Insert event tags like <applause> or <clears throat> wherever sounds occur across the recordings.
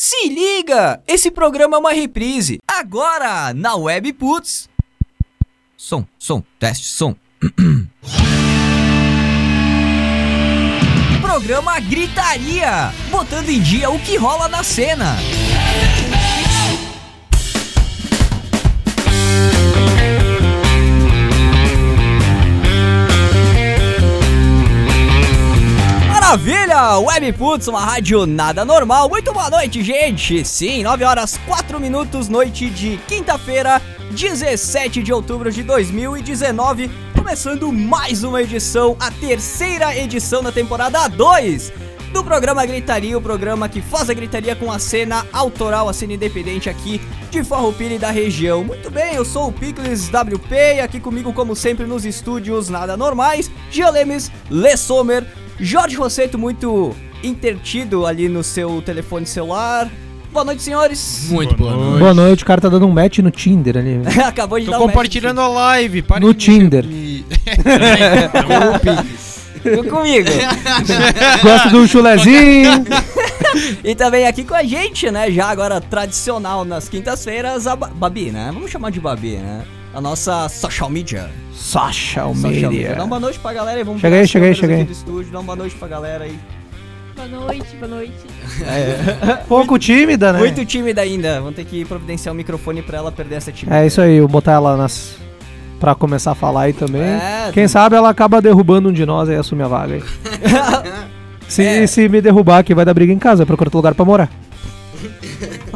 Se liga! Esse programa é uma reprise. Agora, na Web Putz. Som, som, teste, som. <clears throat> programa Gritaria, botando em dia o que rola na cena. Maravilha! Webputs, uma rádio nada normal. Muito boa noite, gente! Sim, 9 horas 4 minutos, noite de quinta-feira, 17 de outubro de 2019. Começando mais uma edição, a terceira edição da temporada 2 do programa Gritaria, o programa que faz a gritaria com a cena autoral, a cena independente aqui de Farroupilha e da região. Muito bem, eu sou o Pickles WP e aqui comigo, como sempre, nos estúdios nada normais, Gia Lemes, Le Sommer, Jorge Rosseto, muito intertido ali no seu telefone celular. Boa noite, senhores. Muito boa noite. Boa noite, o cara tá dando um match no Tinder ali. <laughs> Acabou de Tô dar um compartilhando a live. parem No Tinder. comigo. <laughs> match. Ficou comigo. Gosta do chulezinho. E também aqui com a gente, né? Já agora tradicional nas quintas-feiras, a Ba- Babi, né? Vamos chamar de Babi, né? A nossa social media. Social Social media. media. Dá uma boa noite pra galera e vamos Chega pegar aí, as chega aí, câmeras chega aqui aí. do estúdio. Dá uma boa noite pra galera aí. Boa noite, boa noite. <laughs> Pouco tímida, né? Muito tímida ainda. Vamos ter que providenciar o microfone pra ela perder essa timidez. É isso aí, eu botar ela nas. Pra começar a falar aí também. É, Quem sabe ela acaba derrubando um de nós e assume a vaga aí. <laughs> Se, É. se me derrubar aqui, vai dar briga em casa, vai procurar outro lugar pra morar.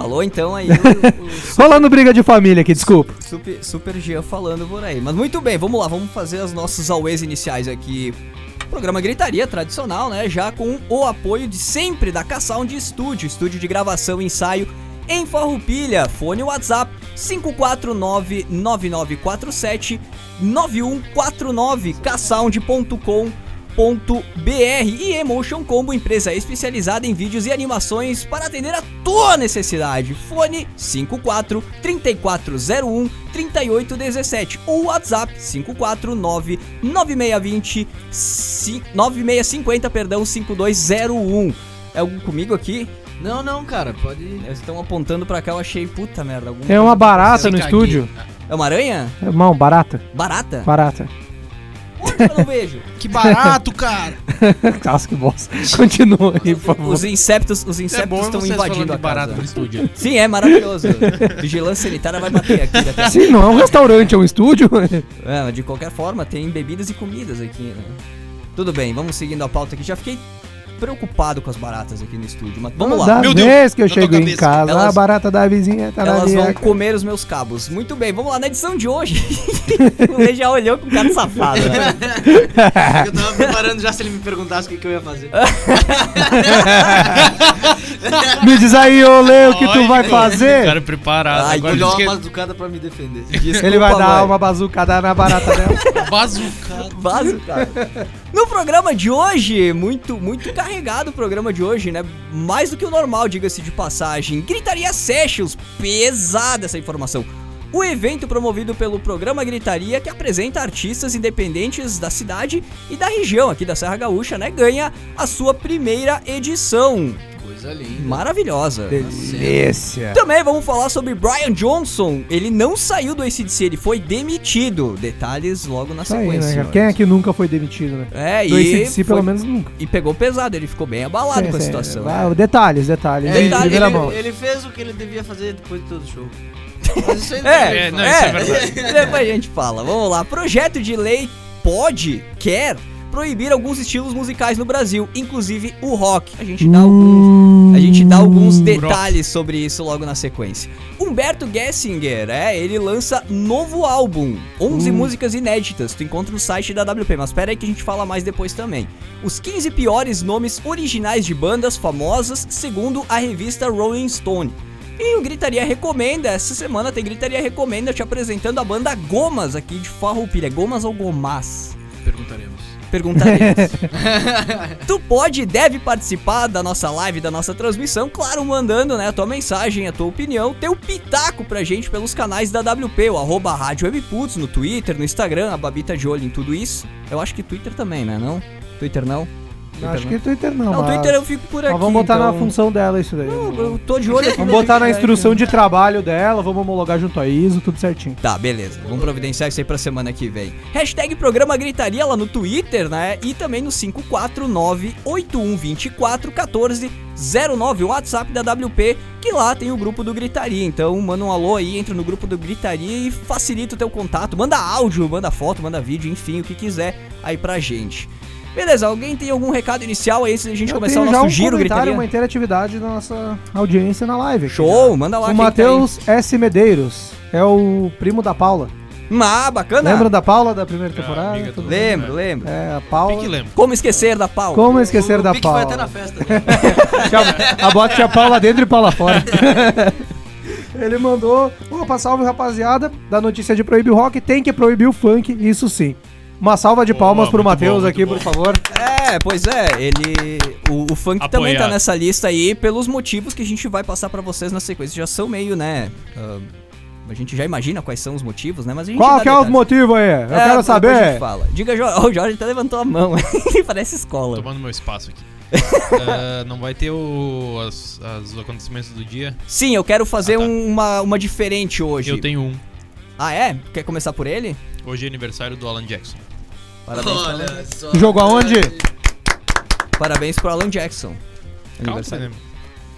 Falou então aí <laughs> o, o Rolando briga de família aqui, desculpa. super, super Jean falando por aí. Mas muito bem, vamos lá, vamos fazer as nossas always iniciais aqui. Programa Gritaria tradicional, né? Já com o apoio de sempre da K-Sound Studio, estúdio de gravação e ensaio em Farroupilha. Fone WhatsApp 549-9947-9149 ksound.com.br e Emotion Combo, empresa especializada em vídeos e animações para atender a tua necessidade. Fone 54 3401 3817 ou WhatsApp 549 9620 ci- 9650, perdão, 5201. É algum comigo aqui? Não, não, cara, pode. Eles estão apontando pra cá, eu achei puta merda. Tem uma coisa barata no estúdio. É uma aranha? Irmão, barata. Barata? Barata. Onde eu não vejo? Que barato, cara. <laughs> Nossa, que bosta. Continua aí, por favor. Os insetos, os é insetos bom estão vocês invadindo falando a de barato casa. no estúdio. Sim, é maravilhoso. Vigilância sanitária vai bater aqui daqui a Sim, não é um restaurante, é um estúdio. <laughs> É, mas de qualquer forma, tem bebidas e comidas aqui, né? Tudo bem, vamos seguindo a pauta aqui. Já fiquei preocupado com as baratas aqui no estúdio, mas vamos lá. Da Meu Deus, vez que eu tua chego em casa, Elas- a barata da vizinha tá na Elas vão comer os meus cabos. Muito bem, vamos lá na edição de hoje. <laughs> o Lê já olhou com cara de safado, né? <laughs> Eu tava preparando já se ele me perguntasse o que, que eu ia fazer. <laughs> Me diz aí, ô Lê, o que tu vai fazer? Cara preparado. Ai, Agora Vou dar diz uma bazucada pra me defender. Desculpa, Ele vai dar mãe. uma bazucada na barata dela. é bazucado. No programa de hoje, muito, muito carregado o programa de hoje, né? Mais do que o normal, diga-se de passagem. Gritaria Sessions, pesada essa informação. O evento promovido pelo programa Gritaria, que apresenta artistas independentes da cidade e da região aqui da Serra Gaúcha, né? Ganha a sua primeira edição. Coisa linda. Maravilhosa. Delícia. Também vamos falar sobre Brian Johnson. Ele não saiu do ACDC, ele foi demitido. Detalhes logo na Isso aí, sequência. né, cara? senhores. Quem é que nunca foi demitido, né? É, Do e ACDC, foi- pelo menos nunca. e pegou pesado, ele ficou bem abalado Sim, com a sim. situação. Vai, detalhes, detalhes. É, ele, mão. ele fez o que ele devia fazer depois de todo o show. <laughs> Aí É, É, não, isso é verdade. Depois a gente fala. Vamos lá. Projeto de lei pode, quer proibir alguns estilos musicais no Brasil, inclusive o rock. A gente dá alguns, a gente dá alguns Hum. detalhes sobre isso logo na sequência. Humberto Gessinger, é, ele lança novo álbum, 11 Hum. músicas inéditas. Tu encontra no site da WP, mas espera aí que a gente fala mais depois também. Os 15 piores nomes originais de bandas famosas, segundo a revista Rolling Stone. E o Gritaria Recomenda, essa semana tem Gritaria Recomenda te apresentando a banda Gomas aqui de Farroupilha. Gomas ou Gomas? Perguntaremos. Perguntaremos. <laughs> tu pode e deve participar da nossa live, da nossa transmissão, claro, mandando né, a tua mensagem, a tua opinião, teu pitaco pra gente pelos canais da WP, o arroba Rádio Webputs, no Twitter, no Instagram, a Babi tá de olho em tudo isso. Eu acho que Twitter também, né? Não? Twitter não? Acho que Twitter não, Não, o mas... Twitter eu fico por aqui. mas vamos botar na então- função dela isso daí. Não, eu tô de olho aqui. Vamos botar na instrução né? de trabalho dela, vamos homologar junto a ISO, tudo certinho. Tá, beleza. Vamos providenciar isso aí pra semana que vem. Hashtag programa gritaria lá no Twitter, né? E também no 549-8124-1409, o WhatsApp da WP, que lá tem o grupo do Gritaria. Então manda um alô aí, entra no grupo do Gritaria e facilita o teu contato. Manda áudio, manda foto, manda vídeo, enfim, o que quiser aí pra gente. Beleza, alguém tem algum recado inicial aí antes da gente Eu começar o já nosso um giro gritaria? uma interatividade da nossa audiência na live. aqui, Show, né? manda lá. O tá. Matheus S. Medeiros é o primo da Paula. Ah, bacana. Lembra da Paula da primeira temporada? do- bem? Lembro, lembro. É, a Paula. Pique lembra. Como esquecer da Paula? Como esquecer o da foi Paula? até na festa. <laughs> Tinha- a bota tinha Paula dentro e Paula fora. <laughs> Ele mandou, opa, salve rapaziada, da notícia de proibir o rock, tem que proibir o funk, isso sim. Uma salva de Boa, palmas pro muito Matheus bom, aqui, muito por favor. É, pois é, ele. O, o funk também tá Apoiado. nessa lista aí pelos motivos que a gente vai passar pra vocês na sequência. Já são meio, né? ah, a gente já imagina quais são os motivos, né? Mas a gente Qual que é o motivo aí? Eu É, quero saber. fala. Diga, Jorge. <laughs> O Jorge até levantou a mão. <laughs> Parece escola. Tomando meu espaço aqui. <laughs> Ah, não vai ter o, as- as- os acontecimentos do dia. Sim, eu quero fazer Ah, tá. um- uma, uma diferente hoje. Eu tenho um. Ah, é? Quer começar por ele? Hoje é aniversário do Alan Jackson. Parabéns, Olha só. Jogo aonde? Parabéns pro Alan Jackson. Aniversário.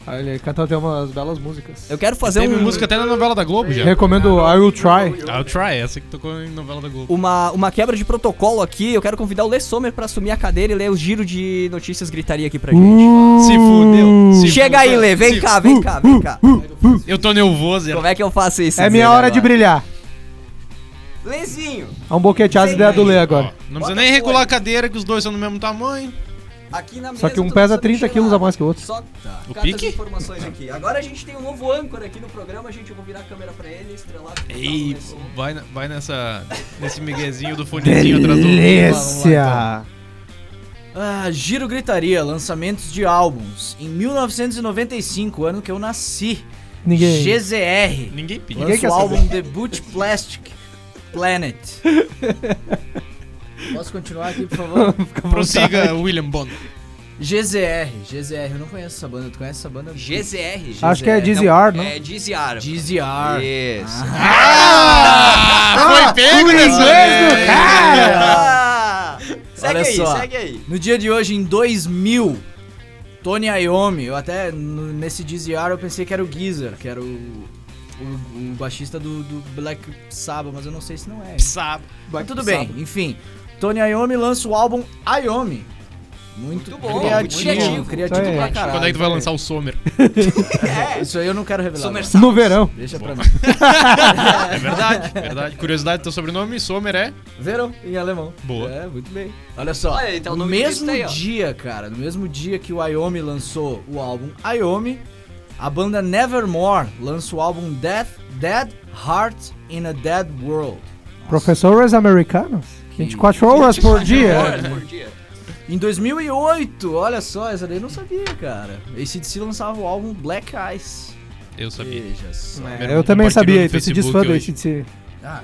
Ah, Ele canta até umas belas músicas. Eu quero fazer Teve um, música até na novela da Globo já. Recomendo I Will Try. I'll Try, essa que tocou em novela da Globo. uma, uma quebra de protocolo aqui. Eu quero convidar o Lê Sommer pra assumir a cadeira e ler o giro de notícias gritaria aqui pra gente. Uh, Se fudeu. Se Chega aí, fudeu. Lê, vem Se- cá, vem cá, vem cá. Eu tô nervoso. Como é que eu faço isso? É minha hora de brilhar. Lezinho, É um boquete as Vem ideias do. Lê Ó, agora. não Bota precisa nem regular a cadeira, que os dois são do mesmo tamanho. aqui na mesa. Só que um tu pesa não precisa 30 mexer quilos a mais que o outro. Só tá. O Cata pique? informações aqui. Agora a gente tem um novo âncora aqui no programa. Gente, eu vou virar a câmera pra ele, estrelado. botar no Ei, Sommer. vai, na- vai nessa, nesse miguezinho do fonezinho atrás do Delícia! Ah, Giro Gritaria, lançamentos de álbuns. Em 1995, ano que eu nasci. Ninguém. GZR. Ninguém pediu. Ninguém Lança quer o álbum Debut Plastic Planet. <laughs> Posso continuar aqui, por favor? Prossiga, William Bond. GZR. GZR, eu não conheço essa banda. Tu conhece essa banda? GZR. Acho que é GZR. DZR, não? É DZR. GZR. Isso. Ah, foi pego nessa inglês do vez. cara! Ah, segue Olha aí, só. segue aí. No dia de hoje, em 2000, Tony Iommi, eu até no- nesse DZR eu pensei que era o Geezer, que era o, o, o baixista do, do Black Sabbath, mas eu não sei se não é. Mas tudo bem, enfim. Tony Iommi lança o álbum Iommi. Muito, Muito bom, criativo, muito criativo. criativo aí. pra caralho. Quando é que tu vai lançar o Sommer? <laughs> Isso aí eu não quero revelar. No verão. Deixa pra mim. <laughs> É verdade, verdade. Curiosidade, teu sobrenome, Sommer é? Verão, em alemão. Boa. É, muito bem. Olha só, Olha aí, tá o no mesmo aí, dia, cara, no mesmo dia que o Iommi lançou o álbum Iommi, a banda Nevermore lança o álbum Death, Dead Heart in a Dead World. Professores americanos? 24 horas por dia. Horas por dia. Em 2008, olha só, essa daí eu não sabia, cara. ACDC lançava o álbum Black Eyes. Eu sabia. Veja só. Primeiro Eu também sabia, tu se diz fã do. ACDC. Ah,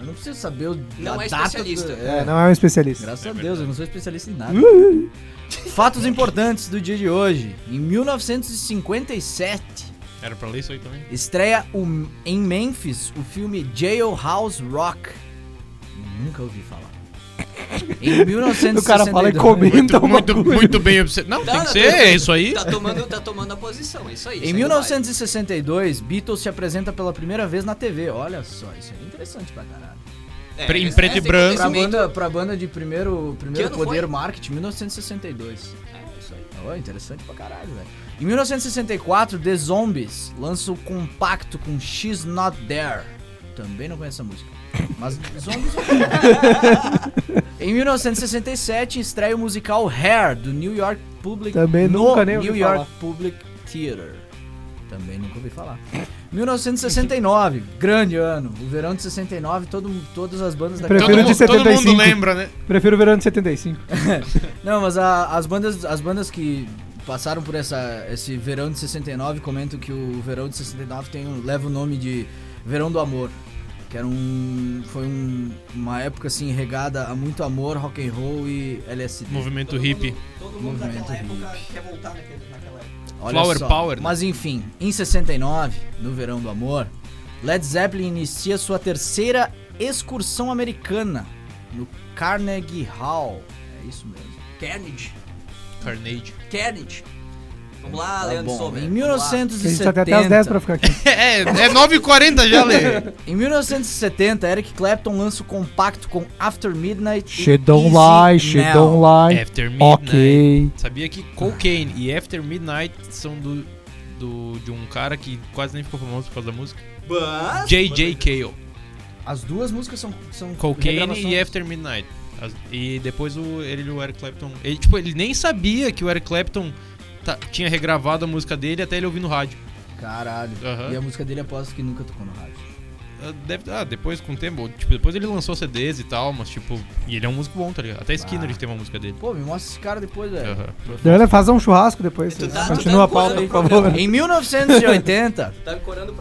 eu não preciso saber o, Não a é data especialista. do- É, não é um especialista. Graças É a Deus, eu não sou especialista em nada. <laughs> Fatos importantes do dia de hoje. Em 1957, Era pra ler isso aí também? estreia o- em Memphis o filme Jailhouse Rock. Nunca ouvi falar. Em 1962. <laughs> O cara fala e comenta Muito, coisa. muito bem observado. Não, tem Não, que não, ser, tem- é isso aí. Tá tomando, tá tomando a posição, é isso aí. Em 1962, Beatles se apresenta pela primeira vez na TV. Olha só, isso é interessante pra caralho. Pre- em preto e branco. Pra banda, pra banda de primeiro, primeiro poder foi? marketing, 1962. É, isso aí. Ó, interessante pra caralho, velho. Em 1964, The Zombies lança o compacto com She's Not There. Também não conheço essa música. Mas <laughs> Zombies. eu- em 1967, estreia o musical Hair do New York Public Também no nunca nem ouvi New York falar. Public Theater. Também nunca ouvi falar. 1969, grande ano. O verão de 69, todo, todas as bandas da Prefiro Todo, de todo 75. mundo lembra, né? Prefiro o verão de 75. <laughs> Não, mas a- as bandas as bandas que passaram por essa, esse verão de 69 comentam que o verão de 69 tem, um- leva o nome de Verão do Amor. Que era um. Foi um- uma época assim regada a muito amor, rock and roll e LSD. Movimento hippie. Todo mundo Movimento daquela época hippie. quer voltar naquela época. Olha Flower só. Power, né? Mas enfim, em 69, no verão do amor, Led Zeppelin inicia sua terceira excursão americana no Carnegie Hall. É isso mesmo. Carnage. Carnage. Carnage. Vamos lá, Tá Leandro. Sommer. Em vamos lá. A gente 1970. só tem até as 10 pra ficar aqui. <laughs> É, é 9h40 já, Lê. <laughs> Em 1970, Eric Clapton lança o compacto com After Midnight She e don't Easy lie, she Now. don't lie. After Midnight. Ok. Sabia que Cocaine e After Midnight são do, do, de um cara que quase nem ficou famoso por causa da música? J.J. Cale. As duas músicas são, são Cocaine e After Midnight. As- e depois o, ele e o Eric Clapton. Ele, tipo, ele nem sabia que o Eric Clapton tá- tinha regravado a música dele até ele ouvir no rádio. Caralho. Aham. E a música dele aposto que nunca tocou no rádio. Ah, Deve, ah, depois com o tempo. Tipo, depois ele lançou CDs e tal, mas tipo. E ele é um músico bom, tá ligado? Até Skinner Ah. tem uma música dele. Pô, me mostra esse cara depois, velho. Deve fazer um churrasco depois. Tu tá- tu Continua a tá pauta, por favor. Em 1980, <laughs> Tá.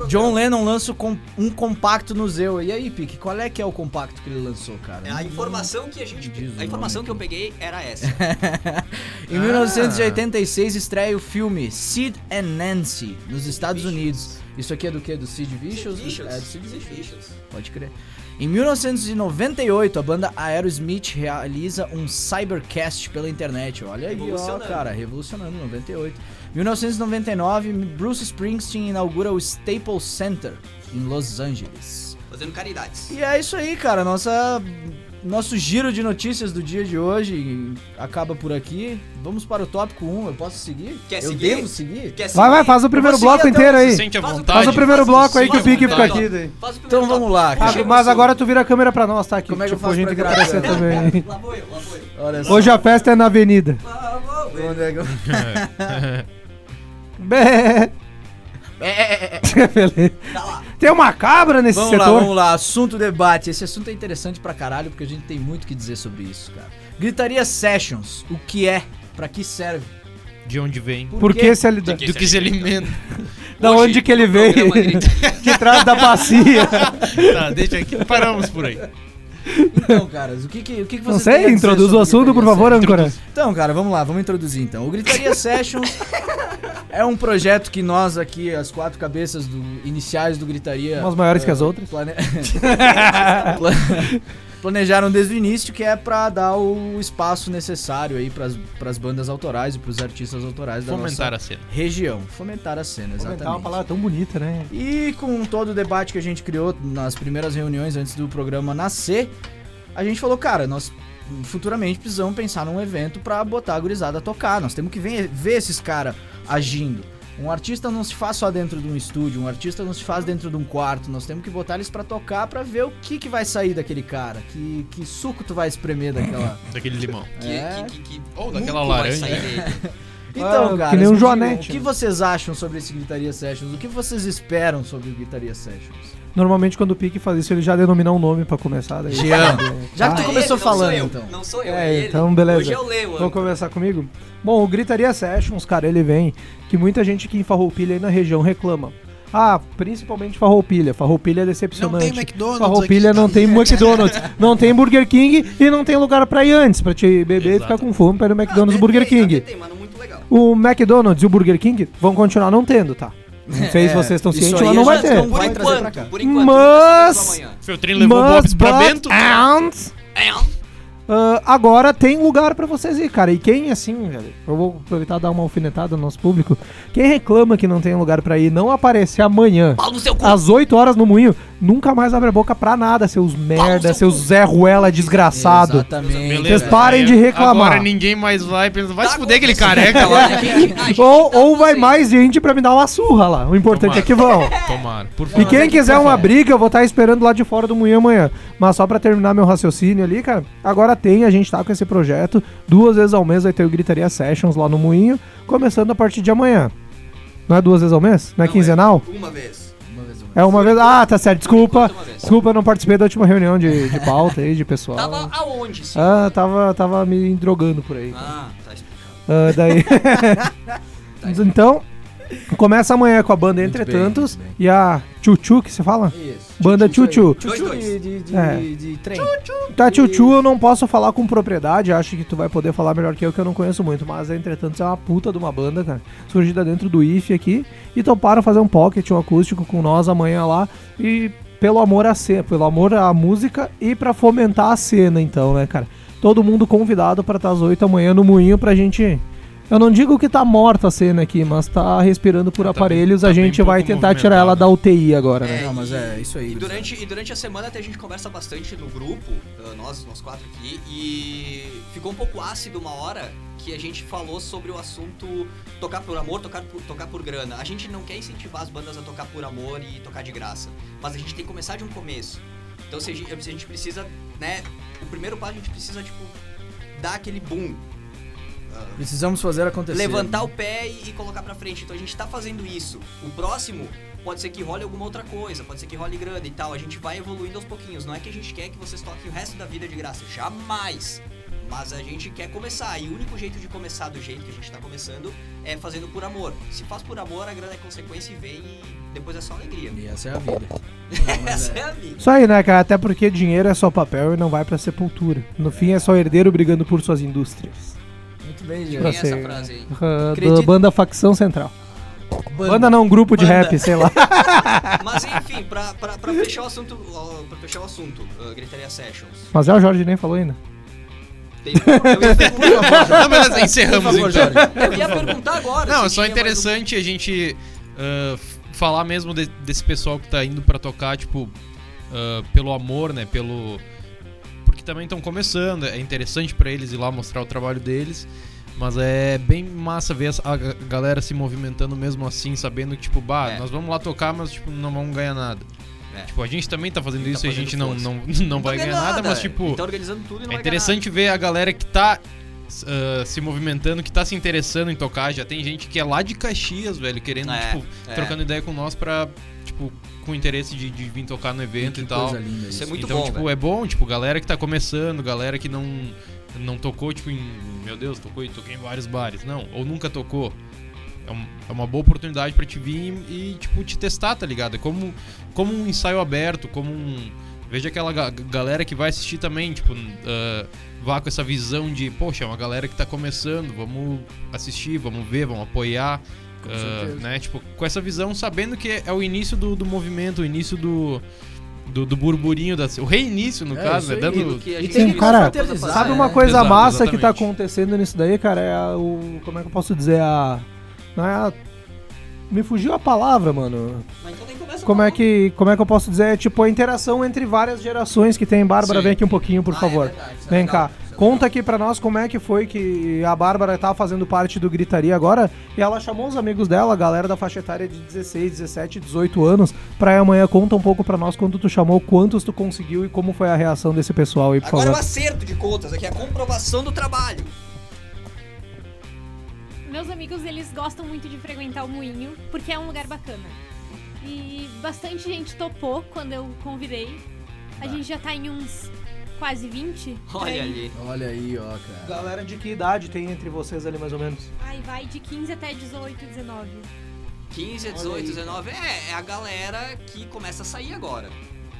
John Lennon lança um compacto no Zeu. E aí, Pique, qual é que é o compacto que ele lançou, cara? É, A informação que a gente. A informação nome que eu peguei era essa. <laughs> Em 1986 estreia o filme Sid and Nancy nos Estados Unidos. Isso aqui é do que? Do Sid Vicious? Vicious. É do Sid Vicious. Vicious. Pode crer. Em 1998, a banda Aerosmith realiza um cybercast pela internet. Olha aí, ó, cara, revolucionando, 98. 1999, Bruce Springsteen inaugura o Staples Center em Los Angeles. Fazendo caridades. E é isso aí, cara. Nossa, nosso giro de notícias do dia de hoje acaba por aqui. Vamos para o tópico 1. Eu posso seguir? Quer eu seguir? devo seguir? Quer Vai, vai, seguir? faz o primeiro Eu bloco seguir inteiro aí. Se sente à Faz o- vontade. Faz o primeiro Faz bloco aí que o Pique fica aqui daí. Faz o primeiro Então vamos lá. Ah, mas agora tu vira a câmera pra nós, tá? Que, Como é que eu tipo, a faço gente pra que também. <laughs> Lá vou eu, lá vou eu. Olha só. Hoje a festa é na avenida. Eu. Onde é que eu- <laughs> Bé. É, é, é. <laughs> Beleza. Tá lá. Tem uma cabra nesse Vamos lá, setor? vamos lá. Assunto debate. Esse assunto é interessante pra caralho porque a gente tem muito o que dizer sobre isso, cara. Gritaria Sessions. O que é? Pra que serve? De onde vem? Por quê? que se ele... Do que se alimenta. <laughs> Da Hoje, onde que ele veio? De <laughs> trás da bacia. <laughs> tá, deixa aqui. Paramos por aí. Então, caras, o que que, o que, que vocês Não sei, introduz o assunto, por favor, âncora. Então, cara, vamos lá, vamos introduzir então. O Gritaria <laughs> Sessions é um projeto que nós aqui, as quatro cabeças do, iniciais do Gritaria. Umas maiores eh, que as outras. plane- <laughs> <laughs> Pla- Planejaram desde o início que é pra dar o espaço necessário aí pras, pras bandas autorais e pros artistas autorais da Fomentar nossa a cena. região. Fomentar a cena, Comentar uma exatamente. palavra tão bonita, né? E com todo o debate que a gente criou nas primeiras reuniões antes do programa nascer, a gente falou, cara, nós futuramente precisamos pensar num evento pra botar a gurizada a tocar. Nós temos que ver, ver esses caras agindo. Um artista não se faz só dentro de um estúdio, um artista não se faz dentro de um quarto. Nós temos que botar eles pra tocar pra ver o que, que vai sair daquele cara, que, que suco tu vai espremer daquela. <laughs> Daquele limão. É. que, que, que Ou daquela muco vai laranja. sair dele. <laughs> Então, Ah, cara, que nem um digam, Joanete, o que né? vocês acham sobre esse Gritaria Sessions? O que vocês esperam sobre o Gritaria Sessions? Normalmente quando o Pique faz isso, ele já denomina um nome pra começar. Daí. Jean. Já que Ah, tu É começou ele, não falando, sou eu, então. Não sou eu, É, é, ele. então beleza. Hoje eu leio, Vamos conversar comigo? Bom, o Gritaria Sessions, cara, ele vem que muita gente aqui em Farroupilha aí na região reclama. Ah, principalmente Farroupilha. Farroupilha é decepcionante. McDonald's Farroupilha não tem McDonald's, <laughs> não tem Burger King e não tem lugar pra ir antes, pra te beber e Exato. ficar com fome para ir no McDonald's e Ah, Burger tem, King. Tem, mano, muito legal. O McDonald's e o Burger King vão continuar não tendo, tá? Não sei se É, vocês estão cientes, mas não vai ter. não Por vai enquanto, por enquanto. Mas- Feltrinho levou Mas, Bob's pra Bento. and, ah, agora tem lugar pra vocês ir, cara. E quem, assim, velho, eu vou aproveitar e dar uma alfinetada no nosso público. Quem reclama que não tem lugar pra ir, não aparecer amanhã, às 8 horas no moinho, nunca mais abre a boca pra nada, seus merda, seu seus Zé Ruela desgraçado. Exatamente. Vocês parem de reclamar. Agora ninguém mais vai pensar. Vai Tá se fuder aquele careca lá. Gente <laughs> Ou, tá ou vai mais gente pra me dar uma surra lá. O importante Tomara. é que vão. Tomara, por E favor. quem quiser uma briga, eu vou estar esperando lá de fora do moinho amanhã. Mas só pra terminar meu raciocínio ali, cara, agora tem, a gente tá com esse projeto. Duas vezes ao mês vai ter o Gritaria Sessions lá no moinho, começando a partir de amanhã. Não é duas vezes ao mês? Não é Não, quinzenal? Vez. Uma vez, uma vez. É uma vez. Ah, tá certo. Desculpa. Desculpa, eu não participei da última reunião de, de pauta aí, de pessoal. Tava aonde, sim? Ah, tava, tava me drogando por aí. Ah, tá explicado. Ah, daí. <laughs> <laughs> Tá então, Começa amanhã com a banda Muito Entretantos bem, muito e a Chuchu, que você fala? Isso. Banda Chuchu. Dois. de, de, de, É. de trem. Da Chuchu eu não posso falar com propriedade, acho que tu vai poder falar melhor que eu, que eu não conheço muito, mas a Entretantos é uma puta de uma banda, cara. Surgida dentro do IF aqui e toparam fazer um pocket, um acústico com nós amanhã lá e pelo amor à cena, pelo amor à música e pra fomentar a cena, então, né, cara? Todo mundo convidado pra estar às 8 amanhã no Moinho pra gente. Eu não digo que tá morta a cena aqui, mas tá respirando por Tá aparelhos, bem- a tá bem gente vai tentar tirar ela da UTI agora, né? Não, mas é isso aí. E durante, e durante a semana até a gente conversa bastante no grupo, uh, nós, nós quatro aqui, e ficou um pouco ácido uma hora que a gente falou sobre o assunto tocar por amor, tocar por, tocar por grana. A gente não quer incentivar as bandas a tocar por amor e tocar de graça, mas a gente tem que começar de um começo. Então se a gente, se a gente precisa, né, o primeiro passo a gente precisa, tipo, dar aquele boom. Precisamos fazer acontecer. levantar o pé e, e colocar pra frente. Então a gente tá fazendo isso. O próximo pode ser que role alguma outra coisa, pode ser que role grana e tal. A gente vai evoluindo aos pouquinhos. Não é que a gente quer que vocês toquem o resto da vida de graça. Jamais. Mas a gente quer começar. E o único jeito de começar do jeito que a gente tá começando é fazendo por amor. Se faz por amor, a grana é consequência e vem e depois é só alegria. E essa é a vida. Não, <laughs> Essa é. é a vida. Isso aí, né, cara? Até porque dinheiro é só papel e não vai pra sepultura. No fim é só herdeiro brigando por suas indústrias. Muito bem, gente. Pra essa ser- frase aí. Uh, Acredito- da banda Facção Central. Banda não, grupo de Banda. rap, sei lá. <laughs> Mas enfim, pra, pra, pra fechar o assunto, pra fechar o assunto, uh, Gritaria Sessions. Mas é o Jorge nem falou ainda. Tem, eu, ia perguntar, <laughs> Não, beleza, encerramos Por favor, então. Jorge. eu ia perguntar agora. Não, é só interessante a gente f- falar mesmo de- desse pessoal que tá indo pra tocar, tipo, ah, pelo amor, né? Pelo. Porque também estão começando, é interessante pra eles ir lá mostrar o trabalho deles. Mas é bem massa ver a ga- galera se movimentando mesmo assim, sabendo que, tipo, bah, É. nós vamos lá tocar, mas tipo, não vamos ganhar nada. É. Tipo, a gente também tá fazendo Tá isso e a gente não, força. não, <laughs> não vai tá ganhar nada, mas tipo. Tá organizando tudo e não É interessante ver a galera que tá ah, se movimentando, que tá se interessando em tocar. Já tem gente que é lá de Caxias, velho, querendo, É, tipo, é. trocando ideia com nós pra, tipo, com interesse de, de vir tocar no evento Que e tal. coisa linda Isso é isso. muito então, bom, tipo, velho. é bom, tipo, galera que tá começando, galera que não, não tocou, tipo, em. Meu Deus, tocou e toquei em vários bares. Não, ou nunca tocou. É, um- é uma boa oportunidade pra te vir e, tipo, te testar, tá ligado? É como, como um ensaio aberto, como um. Veja aquela ga- galera que vai assistir também, tipo, ah, vá com essa visão de, poxa, é uma galera que tá começando, vamos assistir, vamos ver, vamos apoiar. Com certeza. né? Tipo, com essa visão, sabendo que é o início do, do movimento, o início do, do, do burburinho, da, o reinício, no É, caso, né? Dando, E tem cara, Sabe né? uma coisa Exato, massa que tá acontecendo nisso daí, cara? É a- o. Como é que eu posso dizer? A. Não é a. Me fugiu a palavra, mano. Mas então Como é que, como é que eu posso dizer? É tipo a interação entre várias gerações que tem. Bárbara, Sim. vem aqui um pouquinho, por Ah, é favor. verdade, é Vem legal, cá. é legal. Conta aqui pra nós como é que foi que a Bárbara tá fazendo parte do Gritaria agora. E ela chamou os amigos dela, a galera da faixa etária de 16, 17, 18 anos, pra ir amanhã. Conta um pouco pra nós quando tu chamou, quantos tu conseguiu e como foi a reação desse pessoal aí, por Agora é o favor. acerto de contas, aqui é a comprovação do trabalho. Meus amigos, eles gostam muito de frequentar o moinho, porque é um lugar bacana. E bastante gente topou quando eu convidei. A gente já tá em uns quase 20. por Olha aí. ali. Olha aí, ó, cara. Galera, de que idade tem entre vocês ali mais ou menos? Aí vai de 15 até 18, 19. 15, 18, 19, é, é a galera que começa a sair agora.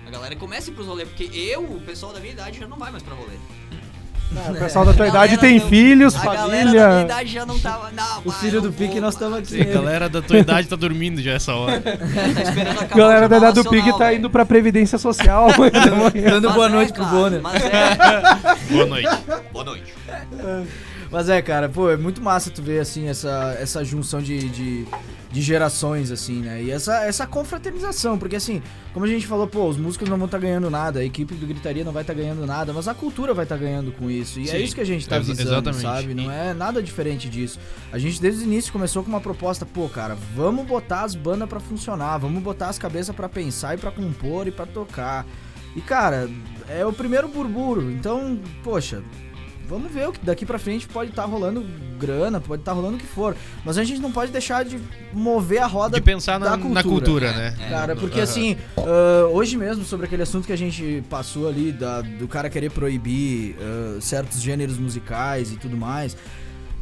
A galera começa a ir pros rolês, porque eu, o pessoal da minha idade, já não vai mais pra rolê. O pessoal da tua A idade galera tem não- filhos, a galera da minha família. idade já não tava. Não, O filho do Pique, nós estamos aqui. Sim, a galera da tua idade tá dormindo já essa hora. <laughs> Tá esperando acabar Galera da idade do Nacional, tá indo pra Previdência Social. <laughs> Dando boa é, noite pro cara, Bonner. Mas é. Boa noite. Boa noite. Mas é, cara, pô, é muito massa tu ver, assim, essa, essa junção de, de, de gerações, assim, né? E essa, essa confraternização, porque assim, como a gente falou, pô, os músicos não vão estar ganhando nada, a equipe do Gritaria não vai estar ganhando nada, mas a cultura vai estar ganhando com isso. E é Sim, isso que a gente tá visando, exatamente. sabe? Não é nada diferente disso. A gente desde o início começou com uma proposta, pô, cara, vamos botar as bandas pra funcionar, vamos botar as cabeças pra pensar e pra compor e pra tocar. E cara, é o primeiro burburo, então, poxa, vamos ver o que daqui pra frente pode estar rolando grana, pode estar rolando o que for. Mas a gente não pode deixar de mover a roda De pensar na, da na cultura, né? É, Cara, porque Aham. assim, ah, hoje mesmo, sobre aquele assunto que a gente passou ali, da- do cara querer proibir ah, certos gêneros musicais e tudo mais,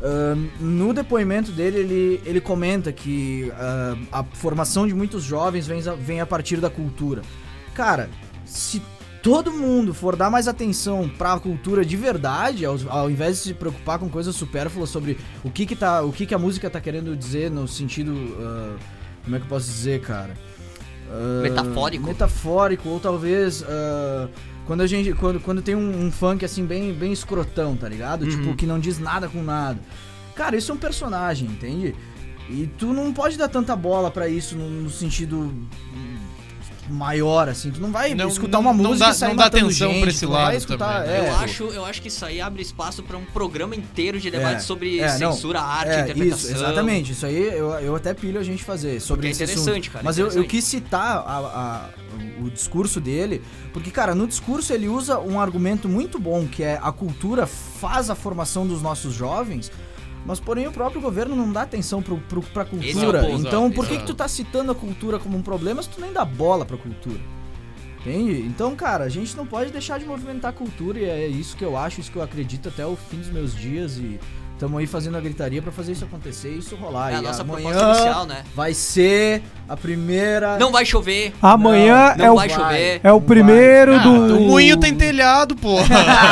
ah, no depoimento dele, ele, ele comenta que a formação de muitos jovens vem, a- vem a partir da cultura. Cara, se todo mundo for dar mais atenção pra cultura de verdade, ao, ao invés de se preocupar com coisas supérfluas sobre o que que, tá, o que que a música tá querendo dizer no sentido... ah, como é que eu posso dizer, cara? Ah, Metafórico? Metafórico, ou talvez... ah, quando a gente. Quando, quando tem um, um funk assim, bem, bem escrotão, tá ligado? Uhum. Tipo, que não diz nada com nada. Cara, isso é um personagem, entende? E tu não pode dar tanta bola pra isso no, no sentido maior, assim. Tu não vai Não- escutar não- uma não música dá- e sair não dá atenção gente, pra esse não lado escutar, também, né? é, eu, acho, eu acho que isso aí abre espaço pra um programa inteiro de debate É, sobre é, não, censura, arte, é, interpretação. Isso, exatamente. Isso aí eu, eu até pilho a gente fazer sobre Porque é esse interessante, assunto. cara, Mas eu, eu interessante. quis citar a- a- o discurso dele, porque, cara, no discurso ele usa um argumento muito bom, que é a cultura faz a formação dos nossos jovens, mas porém o próprio governo não dá atenção pra Esse é cultura. ponto, então, por que, exato. que tu tá citando a cultura como um problema se tu nem dá bola pra cultura? Entende? Então, cara, a gente não pode deixar de movimentar a cultura e é isso que eu acho, isso que eu acredito até o fim dos meus dias e estamos aí fazendo a gritaria pra fazer isso acontecer e isso rolar. É a e nossa amanhã proposta inicial, né? vai ser a primeira... Não vai chover, Amanhã não é, o, vai chover. é o primeiro Ah, do. O moinho tem telhado, pô. <laughs>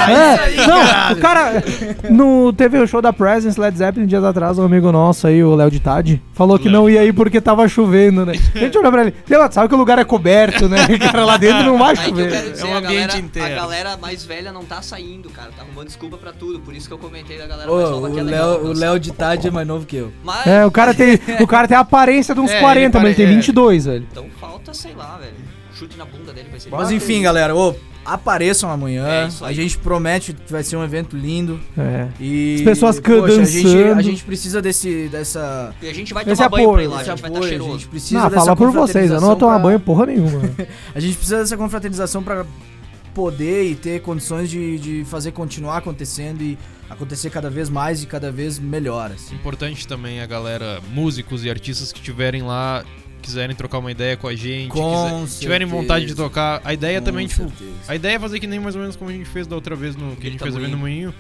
É, não, o cara. No, teve o show da Presence Led Zeppelin dias atrás, um amigo nosso aí, o Léo de Tade, falou que não ia ir porque tava chovendo, né? <laughs> A gente olhou pra ele, "Léo, sabe que o lugar é coberto, né? <laughs> Cara, lá dentro não vai Aí que eu chover. quero dizer, É um a, ambiente galera, inteiro. a galera mais velha não tá saindo, cara. Tá arrumando desculpa pra tudo. Por isso que eu comentei da galera mais nova o que é legal. Léo, o. Léo de tarde é mais novo que eu. Mas, É, o cara tem, <laughs> o cara tem a aparência de uns É, 40, mas ele tem ele pare- é. 22, velho. Então falta, sei lá, velho. Chute na bunda dele vai ser Mas enfim, galera, ô, apareçam amanhã. É a gente promete que vai ser um evento lindo. É. E, As pessoas poxa, a gente, dançando. a gente precisa desse, dessa, E a gente vai tomar banho pra ir apoio, lá, a gente vai estar apoio. a cheiroso. gente precisa Não, fala por vocês, eu não vou tomar confraternização banho porra nenhuma. pra- <laughs> A gente precisa dessa confraternização pra poder e ter condições de, de fazer continuar acontecendo e acontecer cada vez mais e cada vez melhor, assim. Importante também a galera, músicos e artistas que estiverem lá, quiserem trocar uma ideia com a gente, Com quiser- tiverem vontade de tocar. A ideia Com também, tipo, a ideia é fazer que nem mais ou menos como a gente fez da outra vez no que a gente fez Moinho. no Moinho,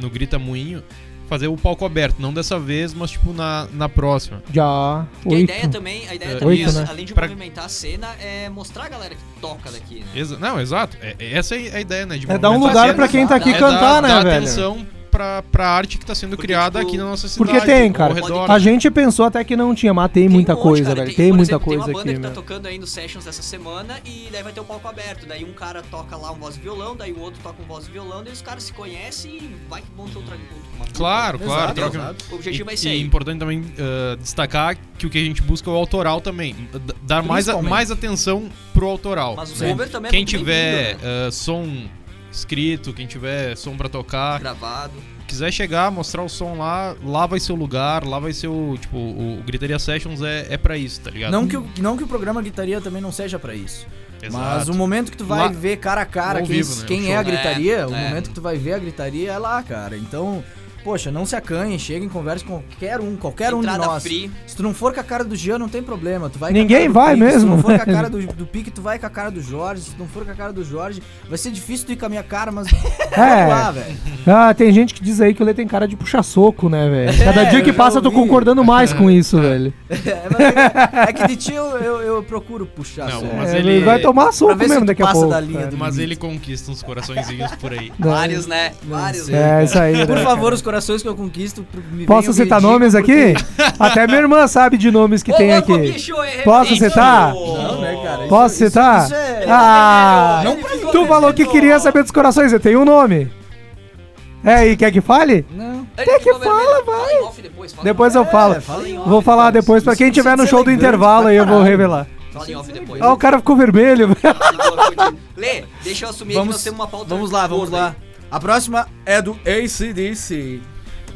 no Grita Moinho, fazer o palco aberto, não dessa vez, mas tipo na, na próxima. Já. Porque a Oito. ideia também, a ideia É, também oito, é, né? além de Pra- movimentar a cena, é mostrar a galera que toca daqui, né? Exa- não, exato. É- é- essa é a ideia, né? De É dar um lugar pra quem tá aqui É cantar, dar, né, dar velho? atenção pra, pra arte que tá sendo Porque, criada tipo, aqui na nossa cidade. Porque tem, cara. redor. A gente pensou até que não tinha, mas tem, muita um monte, coisa, cara. velho. Tem, por muita exemplo, coisa Tem uma banda aqui, que tá meu. tocando aí nos sessions dessa semana e daí vai ter o palco aberto. Daí um cara toca lá um voz e violão, daí o outro toca um voz e violão, daí os caras se conhecem e vai que monta outra uma dupla. Claro, claro. Exato, troca- exato. O objetivo e, vai ser e é aí. importante também uh, destacar que o que a gente busca é o autoral também. Dar mais, a- mais atenção pro autoral. Mas o Sim. cover também é Quem muito tiver né? uh, som escrito, quem tiver som pra tocar, gravado. quiser chegar, mostrar o som lá, lá vai ser o lugar, lá vai ser o, tipo, o, o Gritaria Sessions é, é pra isso, tá ligado? Não que, o, não que o programa Gritaria também não seja pra isso. Mas Exato. o momento que tu vai Lá- ver cara a cara quem, vivo, né, quem é a gritaria, É, o é. momento que tu vai ver a gritaria é lá, cara. Então, poxa, não se acanhem, cheguem, converse com qualquer um, qualquer um de Entrada nós. free. Se tu não for com a cara do Jean, não tem problema. Tu vai Ninguém vai Pique, Se tu mesmo, não for com a cara <laughs> do, do Pique, tu vai com a cara do Jorge. Se tu não for com a cara do Jorge, vai ser difícil tu ir com a minha cara, mas <laughs> É. vamos lá, velho. Ah, tem gente que diz aí que o Lê tem cara de puxa-soco, né, velho? Cada É, dia que passa eu tô concordando mais com isso, <laughs> velho. É, mas é, é que de ti eu, eu, eu procuro puxar. Não, só. mas É, ele- vai tomar soco pra ver se mesmo tu daqui a passa pouco. da linha Mas limite. ele conquista uns coraçõezinhos por aí. Vários, né? Vários. É, isso aí. Por né, favor, os corações que eu conquisto, me Posso citar nomes aqui? Até minha irmã sabe de nomes que Ô, tem louco, aqui. bicho, é Posso citar? Não, né, cara? Posso Isso- citar? Isso, é... Ah! Não Tu falou que queria saber dos corações, eu tenho um nome. É, e quer que fale? Não. Quer que fala, em off depois. Fala Depois eu falo. É, fala em off, Vou falar depois pra Isso- quem isso tiver no é show do intervalo aí eu vou revelar. Fala em off depois. Ah, o cara ficou vermelho. <laughs> Lê, deixa eu assumir que Vamos, nós temos uma pauta vamos lá, vamos lá. A próxima é do ACDC.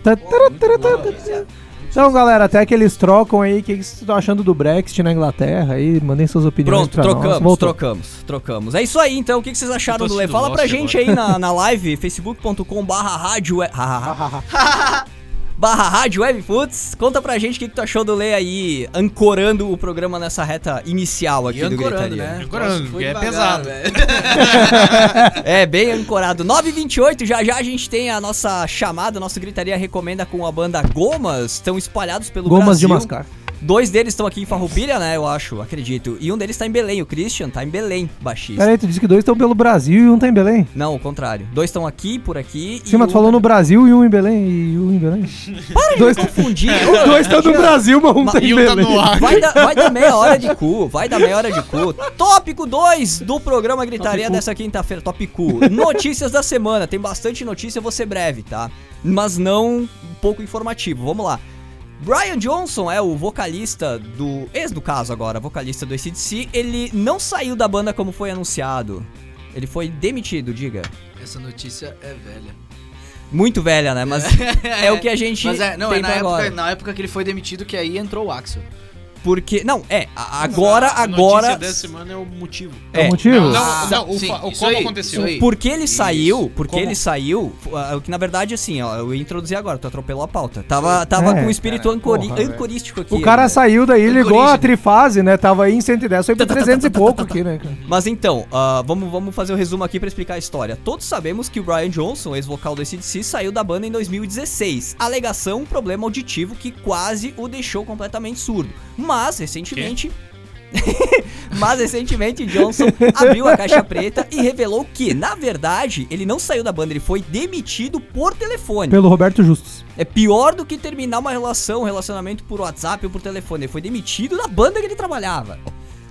Tá, tá, tá. Então, galera, até que eles trocam aí, o que vocês estão achando do Brexit na Inglaterra aí? Mandem suas opiniões Pronto, pra nós. trocamos, Voltou. trocamos, trocamos. É isso aí, então. O que vocês acharam do Lê? Fala pra gente aí na, na live, <laughs> facebook.com barra rádio... <laughs> barra Rádio Webfoods. Conta pra gente o que, que tu achou do Lê aí, ancorando o programa nessa reta inicial aqui E do ancorando, Gritaria. né? Ancorando, Nossa, foi porque é devagar, pesado. <laughs> É, bem ancorado. 9h28, já já a gente tem a nossa chamada, nosso Gritaria Recomenda com a banda Gomas. Estão espalhados pelo Gomas de Brasil. mascar. Dois deles estão aqui em Farroupilha, né, eu acho, acredito. E um deles tá em Belém, o Christian tá em Belém, baixista. Pera aí, tu disse que dois estão pelo Brasil e um tá em Belém. Não, o contrário. Dois estão aqui, por aqui. Sim, e mas tu um falou tá- no Brasil e um em Belém e um em Belém. <laughs> dois Confundi. <laughs> dois estão no Brasil, mas um tá em tá Belém. Vai dar, vai dar meia hora de cu, vai dar meia hora de cu. Tópico 2 do programa Gritaria dessa quinta-feira, Top Cu. Notícias da semana, tem bastante notícia, eu vou ser breve, tá? Mas não um pouco informativo, vamos lá. Brian Johnson é o vocalista do. Ex do caso agora, vocalista do ACDC. Ele não saiu da banda como foi anunciado. Ele foi demitido, diga. Essa notícia é velha. Muito velha, né? Mas <laughs> é o que a gente Mas é, não, tem é na época, agora. na época que ele foi demitido que aí entrou o Axel. Porque. Não, é. a- Agora, A agora. notícia dessa semana é o motivo. É É. o motivo? Não, Ah, não, o, sim, o como aí, aconteceu. Porque ele Isso. saiu, porque Como? ele saiu, o que na verdade assim, ó, eu ia introduzir agora, tu atropelou a pauta. Tava, tava É, com o espírito cara, ancori- porra, ancorístico aqui. O cara né? saiu daí, ligou a trifase, né? Tava aí em 110, foi pra <laughs> 300 e pouco aqui, né? cara? Mas então, ah, vamos, vamos fazer o resumo aqui pra explicar a história. Todos sabemos que o Brian Johnson, ex-vocal do ACDC, saiu da banda em 2016. Alegação, um problema auditivo que quase o deixou completamente surdo. Mas, recentemente... <laughs> Mas recentemente Johnson abriu a caixa preta e revelou que, na verdade, ele não saiu da banda, ele foi demitido por telefone. Pelo Roberto Justus. É pior do que terminar uma relação, um relacionamento por WhatsApp ou por telefone. Ele foi demitido da banda que ele trabalhava.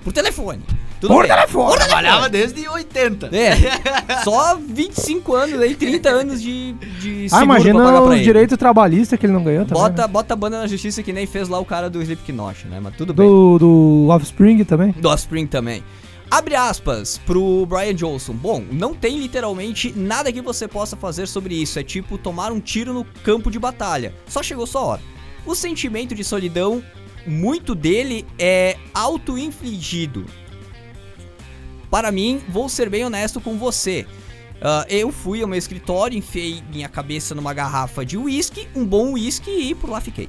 Por telefone. Tudo Por bem. telefone! Trabalhava desde 80. É, <laughs> só 25 anos aí, 30 anos de, de Ah, seguro pra imagina pagar pra os ele. direitos trabalhistas que ele não ganhou também. Bota, né? bota a banda na justiça que nem fez lá o cara do Slipknot, né? Mas tudo bem. Do, do Offspring também. Do Offspring também. Abre aspas pro Brian Johnson. Bom, não tem literalmente nada que você possa fazer sobre isso. É tipo tomar um tiro no campo de batalha. Só chegou sua hora. O sentimento de solidão, muito dele é auto-infligido. Para mim, vou ser bem honesto com você. Ah, eu fui ao meu escritório, enfiei minha cabeça numa garrafa de uísque, um bom uísque e por lá fiquei.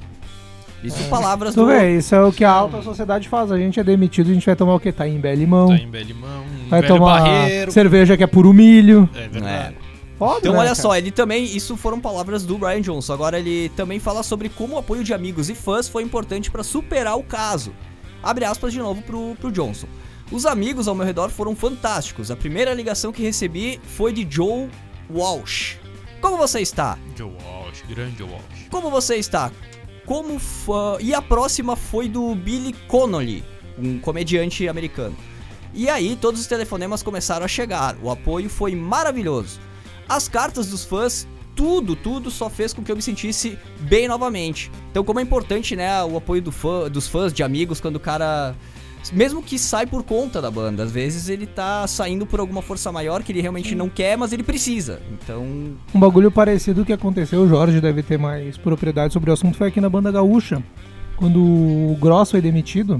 Isso palavras Tu do... vê, isso é o que a alta sociedade faz. A gente é demitido, a gente vai tomar o quê? Tá em Belimão. Tá em Belimão, um vai tomar barreiro. cerveja que é puro milho. É verdade. Foda, Então né, olha cara? só, ele também, isso foram palavras do Brian Johnson. Agora ele também fala sobre como o apoio de amigos e fãs foi importante para superar o caso. Abre aspas de novo pro, pro Johnson. Os amigos ao meu redor foram fantásticos. A primeira ligação que recebi foi de Joe Walsh. Como você está? Joe Walsh, grande Joe Walsh. Como você está? Como fã. E a próxima foi do Billy Connolly, um comediante americano. E aí todos os telefonemas começaram a chegar. O apoio foi maravilhoso. As cartas dos fãs, tudo, tudo só fez com que eu me sentisse bem novamente. Então como é importante, né, o apoio do fã, dos fãs, de amigos, quando o cara mesmo que sai por conta da banda, às vezes ele tá saindo por alguma força maior que ele realmente não quer, mas ele precisa. Então, Um bagulho parecido que aconteceu, o Jorge deve ter mais propriedade sobre o assunto, foi aqui na banda gaúcha. Quando o Gross foi demitido,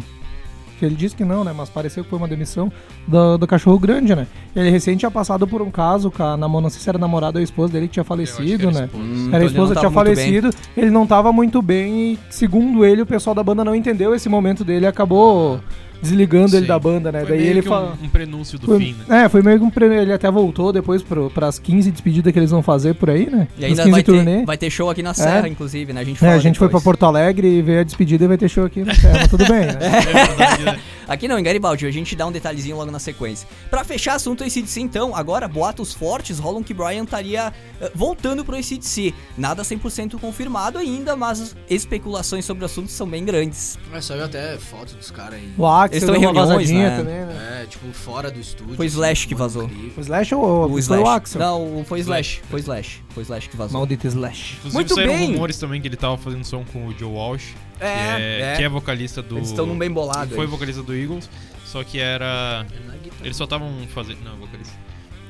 que ele disse que não, né? Mas pareceu que foi uma demissão do, do cachorro grande, né? Ele recente tinha passado por um caso com a namorada, não sei se era namorada ou esposa dele que tinha acho que falecido, era né? esposa. Hum, Era então a ele esposa não tinha muito bem. falecido, ele não tava muito bem e, segundo ele, o pessoal da banda não entendeu esse momento dele e acabou desligando ele Sim. da banda, né? Foi Daí meio ele que fala. um, um prenúncio do Foi, fim, né? É, foi meio que um prêmio. Ele até voltou depois pro, pras 15 despedidas que eles vão fazer por aí, né? E ainda Os 15 vai turnê. ter, vai ter show aqui na Serra, inclusive, né? A gente É, a gente foi pra. Porto Alegre e veio a despedida e vai ter show aqui na Serra, mas tudo bem, né? <laughs> É né? Aqui não, em Garibaldi, a gente dá um detalhezinho logo na sequência. Pra fechar assunto ACDC, então, agora boatos fortes rolam que Brian estaria eh, voltando pro ACDC. Nada 100% confirmado ainda, mas especulações sobre o assunto são bem grandes. Mas saiu até foto dos caras aí. Axel Eles estão em reuniões, vazadinha né? também, né? É, tipo, fora do estúdio. Foi assim, Slash que fumando vazou. clipe. O Slash ou O foi Slash. o Axel? Não, foi Slash. Slash. Foi Slash. Foi Slash que vazou. Maldito Slash. Inclusive Muito saíram bem. rumores também que ele tava fazendo som com o Joe Walsh, que É, é, é. que é vocalista do... Eles estão num bem bolado. Foi aí. vocalista do Eagles, só que era... Guitarra. Eles só estavam fazendo... Não, vocalista.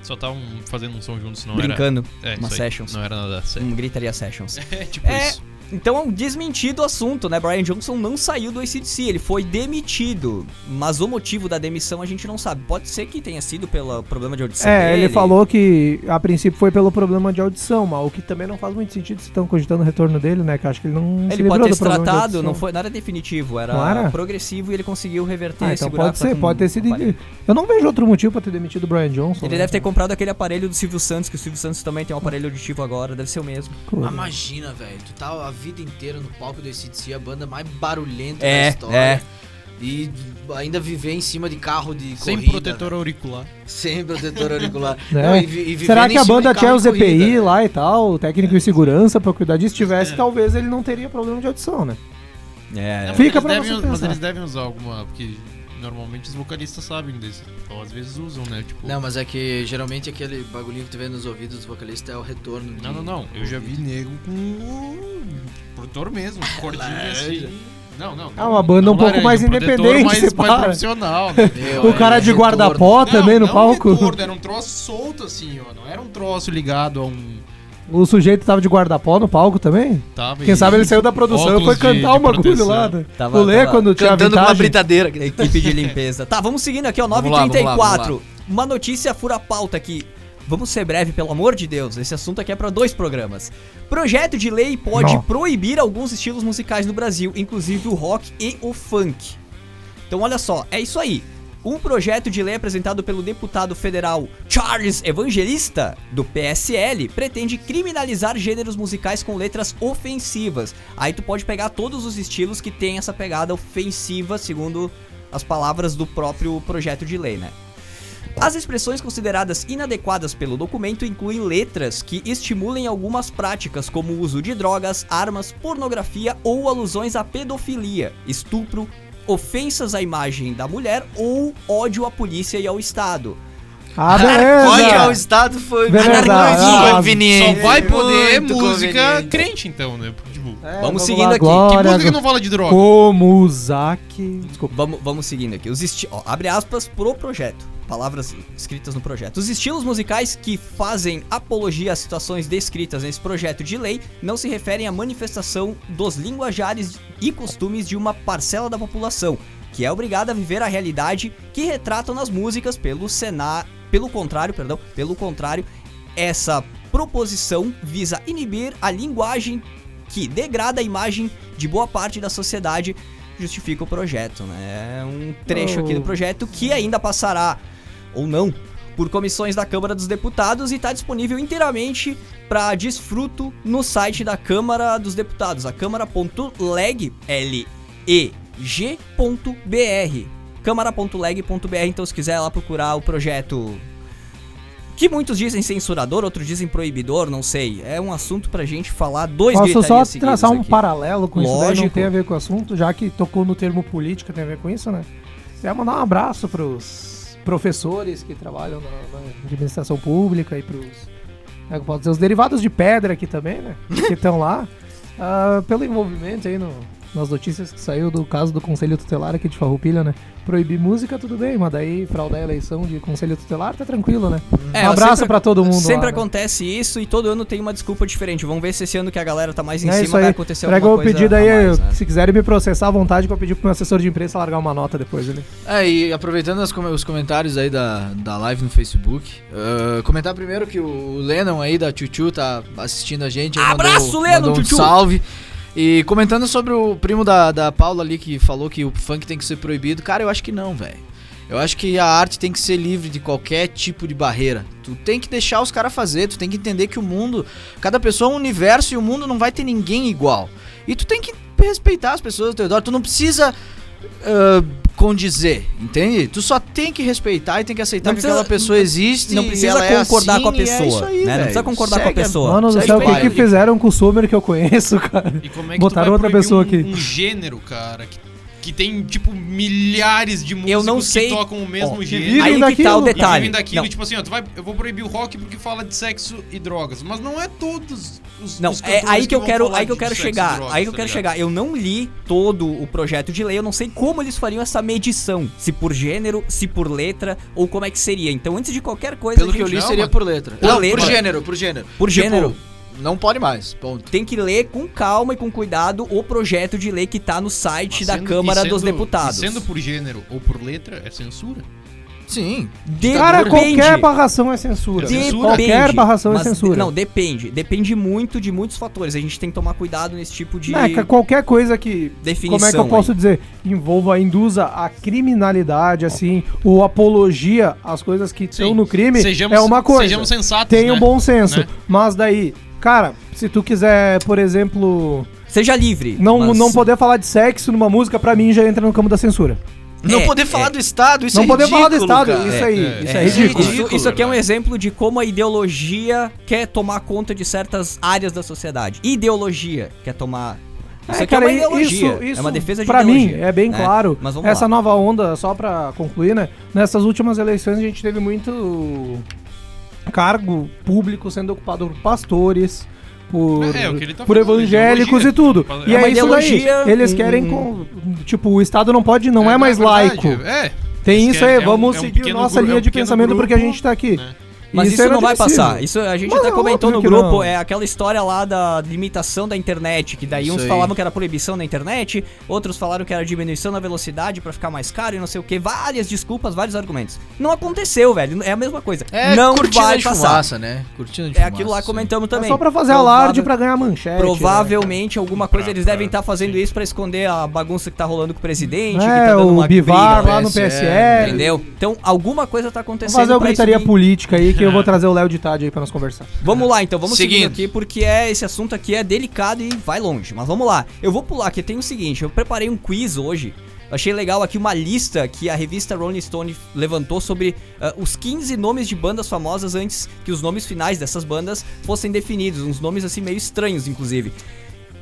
Só estavam fazendo um som juntos, não Brincando. era... É, Uma sessions. Não era nada sério. Um gritaria sessions. <laughs> É tipo É, isso. Então, desmentido o assunto, né? Brian Johnson não saiu do ACDC, ele foi demitido. Mas o motivo da demissão a gente não sabe. Pode ser que tenha sido pelo problema de audição É, dele. ele falou que a princípio foi pelo problema de audição, mas o que também não faz muito sentido se estão cogitando o retorno dele, né? Que eu acho que ele não se Ele pode ter se tratado, não foi nada definitivo, era, era? progressivo e ele conseguiu reverter, Ah, então segurar pode ser, pode ter sido. aparelho. Eu não vejo outro motivo pra ter demitido o Brian Johnson. Ele né? deve ter comprado aquele aparelho do Silvio Santos, que o Silvio Santos também tem um aparelho auditivo agora, deve ser o mesmo. Imagina, velho, tu tá a vida inteira no palco do ACDC, a banda mais barulhenta É, da história. é. E ainda viver em cima de carro de Sem corrida, protetor auricular. velho. Sem protetor auricular. Né? <laughs> Não, e e Será que a banda tinha os de corrida, EPI velho. lá e tal, o técnico de segurança pra cuidar disso? tivesse, talvez ele não teria problema de audição, né? É, Mas Fica eles pra devem- você Mas eles devem usar alguma. Porque normalmente os vocalistas sabem disso. Ou às vezes usam, né? Tipo. Não, mas é que geralmente aquele bagulhinho que tu vê nos ouvidos dos vocalistas é o retorno. de- Não, não, não. Eu já vi nego com o protetor mesmo, cordinho <laughs> assim. Não, não. É uma banda não um pouco laranja, mais independente, mais, se mais para. profissional. Né? Meu, O cara é de retorno. guarda-pó também no não palco. Retorno, era um troço solto assim, ó. Não era um troço ligado a um. O sujeito tava de guarda-pó no palco também? Tava Quem e- sabe ele saiu da produção e foi cantar de o bagulho lá. né? Tava- o Lê, tava quando tinha Cantando uma vintage, britadeira. <laughs> Equipe de limpeza. Tá, vamos seguindo aqui, ó, Vamos lá, vamos lá, 9h34. vamos Uma notícia fura pauta aqui. Vamos ser breve, pelo amor de Deus. Esse assunto aqui é pra dois programas. Projeto de lei pode Não. proibir alguns estilos musicais no Brasil, inclusive o rock e o funk. Então, olha só, é isso aí. Um projeto de lei apresentado pelo deputado federal Charles Evangelista, do PSL, pretende criminalizar gêneros musicais com letras ofensivas. Aí tu pode pegar todos os estilos que tem essa pegada ofensiva, segundo as palavras do próprio projeto de lei, né? As expressões consideradas inadequadas pelo documento incluem letras que estimulem algumas práticas, como o uso de drogas, armas, pornografia ou alusões à pedofilia, estupro, ofensas à imagem da mulher ou ódio à polícia e ao Estado. Ah, Olha, o beleza. estado foi Beleza, muito ah, conveniente. Só vai poder muito música conveniente. crente, então, né? Tipo, É, Vamos seguindo lá, aqui. que Glória, música que não fala de droga? Como Zaki. Desculpa. Vamos, vamos seguindo aqui. Os esti ó, abre aspas pro projeto. Palavras escritas no projeto. Os estilos musicais que fazem apologia às situações descritas nesse projeto de lei não se referem à manifestação dos linguajares e costumes de uma parcela da população, que é obrigada a viver a realidade que retratam nas músicas pelo cenário. Pelo contrário, perdão, pelo contrário, essa proposição visa inibir a linguagem que degrada a imagem de boa parte da sociedade justifica o projeto, né? É um trecho aqui do Oh. projeto que ainda passará ou não por comissões da Câmara dos Deputados e está disponível inteiramente para desfruto no site da Câmara dos Deputados, a câmara.leg L E G.br. câmara.leg.br, então se quiser lá procurar o projeto que muitos dizem censurador, outros dizem proibidor, não sei. É um assunto pra gente falar dois Posso só traçar um aqui. paralelo com isso daí, não Lógico. tem a ver com o assunto, já que tocou no termo política, tem a ver com isso, né? Queria mandar um abraço pros professores que trabalham na, na administração pública e pros é, que pode dizer, os derivados de pedra aqui também, né? Que estão lá. Ah, pelo envolvimento aí no, nas notícias que saiu do caso do Conselho Tutelar aqui de Farroupilha, né? Proibir música, tudo bem, mas daí fraudar a eleição de Conselho Tutelar, tá tranquilo, né? É, um abraço pra todo mundo Sempre lá, né? acontece isso e todo ano tem uma desculpa diferente. Vamos ver se esse ano que a galera tá mais em É cima isso vai aí. acontecer alguma coisa pedir daí, a mais, né? se quiserem me processar à vontade, que eu pedi pro meu assessor de imprensa largar uma nota depois ali. É, e aproveitando as os comentários aí da, da live no Facebook, ah, comentar primeiro que o Lennon aí da Chuchu tá assistindo a gente. aí Abraço, mandou, Lennon, mandou um Chuchu! salve. E comentando sobre o primo da, da Paula ali que falou que o funk tem que ser proibido, cara, eu acho que não, velho. Eu acho que a arte tem que ser livre de qualquer tipo de barreira. Tu tem que deixar os caras fazer, tu tem que entender que o mundo, cada pessoa é um universo e o mundo não vai ter ninguém igual. E tu tem que respeitar as pessoas ao teu redor, tu não precisa ah, condizer, entende? Tu só tem que respeitar e tem que aceitar Não que precisa- aquela pessoa existe Não e precisa é concordar com a assim, é pessoa, isso aí, né? Não precisa concordar com a Segue pessoa. Mano do segue céu, o que, que fizeram com o Summer que eu conheço, <laughs> cara? E como é que Botaram tu vai outra pessoa um, aqui. um gênero, cara, que, que tem, tipo, milhares de músicos Eu não sei- que tocam o mesmo Ó, gênero. vivem Aí que tá o E detalhe. vivem daquilo, Não. tipo assim, ó, tu vai, eu vou proibir o rock porque fala de sexo e drogas. Mas não é todos os, Não, os é aí que eu vão quero, aí que eu quero chegar, drogas, aí que eu tá quero ligado? chegar. Eu não li todo o projeto de lei, eu não sei como eles fariam essa medição, se por gênero, se por letra ou como é que seria. Então, antes de qualquer coisa, Pelo que eu li, Não, seria mas- por letra. Por não, letra. por gênero, por gênero. Por Tipo, gênero. Não pode mais. Ponto. Tem que ler com calma e com cuidado o projeto de lei que tá no site Mas da sendo- Câmara e dos sendo- Deputados. Sendo por gênero ou por letra, é censura. Sim. Cara, Depende. qualquer barração é censura. Depende. Qualquer barração é censura. Não, depende. Depende muito de muitos fatores. A gente tem que tomar cuidado nesse tipo de É, que qualquer coisa que. definição. Como é que eu posso aí. dizer? Envolva, induza a criminalidade, assim, ou apologia às coisas que estão no crime, Sejamos- é uma coisa. Sejamos sensatos, Tenha um né? bom senso. Né? Mas daí, cara, se tu quiser, por exemplo, Seja livre. não, mas- não poder falar de sexo numa música, pra mim já entra no campo da censura. Não É, poder falar é. do Estado, isso não é poder falar do ridículo, Estado, cara. isso É, aí, é, isso é, é ridículo. Isso, ridículo, isso aqui é um exemplo de como a ideologia quer tomar conta de certas áreas da sociedade. Ideologia quer tomar. Isso É, aqui é cara, uma i- ideologia. isso, isso é uma defesa de pra ideologia. mim é bem né? claro. Mas vamos Essa lá. nova onda, só pra concluir, né? Nessas últimas eleições a gente teve muito cargo público sendo ocupado por pastores, por, É, o que ele tá por evangélicos ideologia. e tudo. É E é isso daí. Eles um- querem com, tipo, o Estado não pode, não é, mais verdade, laico. É. Tem Eles isso aí, é um- vamos é um seguir nossa linha é um de pensamento porque a grupo, gente tá aqui. né? Mas isso, é não vai passar. Isso a gente Mas até é comentou no grupo. não. É aquela história lá da limitação da internet. Que daí Isso uns aí. falavam que era proibição da internet, outros falaram que era diminuição da velocidade pra ficar mais caro e não sei o que. Várias desculpas, vários argumentos. Não aconteceu, velho. É a mesma coisa. É não vai de passar. fumaça, né? Cortina de É fumaça. aquilo lá comentamos também. É só pra fazer Provável- alarde pra ganhar manchete. Provavelmente alguma coisa Pra- eles devem estar fazendo sim. isso pra esconder a bagunça que tá rolando com o presidente, Né? que tá É, dando o uma Bivar briga, lá no PSL, PSL. Entendeu? Então alguma coisa tá Vamos acontecendo fazer uma isso gritaria política aí que eu vou trazer o Léo de Tade aí pra nós conversar. Vamos lá, então, vamos seguindo Seguindo. aqui, porque é, esse assunto aqui é delicado e vai longe. Mas vamos lá. Eu vou pular aqui, tem o seguinte, eu preparei um quiz hoje. Achei legal aqui uma lista que a revista Rolling Stone levantou sobre ah, os 15 nomes de bandas famosas antes que os nomes finais dessas bandas fossem definidos. Uns nomes assim meio estranhos, inclusive.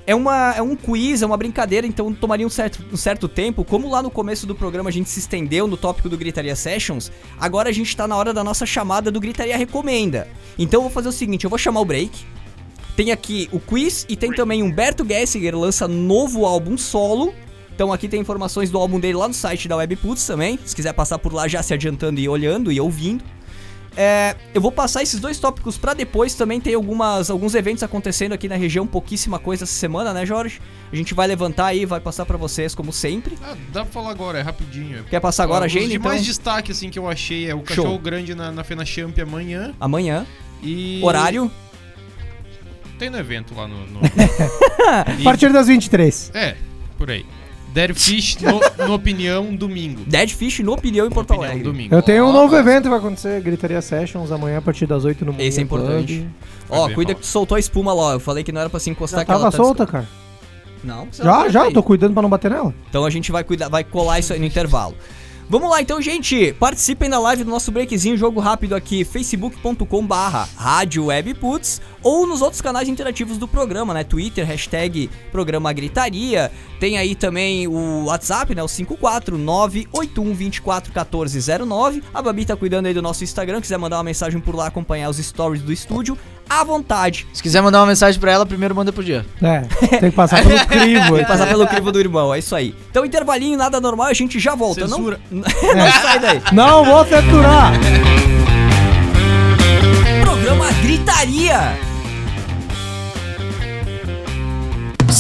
É, uma, é um quiz, é uma brincadeira, então tomaria um certo, um certo tempo. Como lá no começo do programa a gente se estendeu no tópico do Gritaria Sessions, agora a gente tá na hora da nossa chamada do Gritaria Recomenda. Então eu vou fazer o seguinte, eu vou chamar o break. Tem aqui o quiz e tem também Humberto Gessinger lança novo álbum solo. Então aqui tem informações do álbum dele lá no site da Webputs também. Se quiser passar por lá já se adiantando e olhando e ouvindo. É, eu vou passar esses dois tópicos pra depois. Também tem algumas, alguns eventos acontecendo aqui na região, pouquíssima coisa essa semana, né, Jorge? A gente vai levantar aí, vai passar pra vocês como sempre. Ah, dá pra falar agora, é rapidinho. Quer passar agora a Os agenda, de então? mais destaque, assim, que eu achei é o Cachorro Grande na, na Fena Champ amanhã. Amanhã, E... horário. Tem no evento lá no... no... <laughs> A E- partir das 23. É, por aí. Dead Fish no, no Opinião, domingo. Dead Fish no Opinião em Porto Opinião, Alegre. domingo. Eu tenho um novo mas- evento que vai acontecer, Gritaria Sessions, amanhã a partir das 8 no Esse é importante. Ó, cuida fala. que tu soltou a espuma lá, ó. Eu falei que não era pra se encostar Já que ela tava tá solta, cara. Não, você Já, não já, eu tô cuidando pra não bater nela. Então a gente vai cuidar, vai colar isso aí no intervalo. Vamos lá então, gente. Participem da live do nosso breakzinho, jogo rápido aqui, facebook.com barra Rádio Webputs ou nos outros canais interativos do programa, né? Twitter, hashtag Programa Gritaria. Tem aí também o WhatsApp, né? O 54981241409. A Babi tá cuidando aí do nosso Instagram, quiser mandar uma mensagem por lá, acompanhar os stories do estúdio, à vontade. Se quiser mandar uma mensagem pra ela, primeiro manda pro dia. É, tem que passar pelo <laughs> crivo. Tem que passar pelo crivo do irmão, é isso aí. Então, intervalinho, nada normal, a gente já volta. Não, Censura. <laughs> não sai daí. Não vou censurar! Programa Gritaria.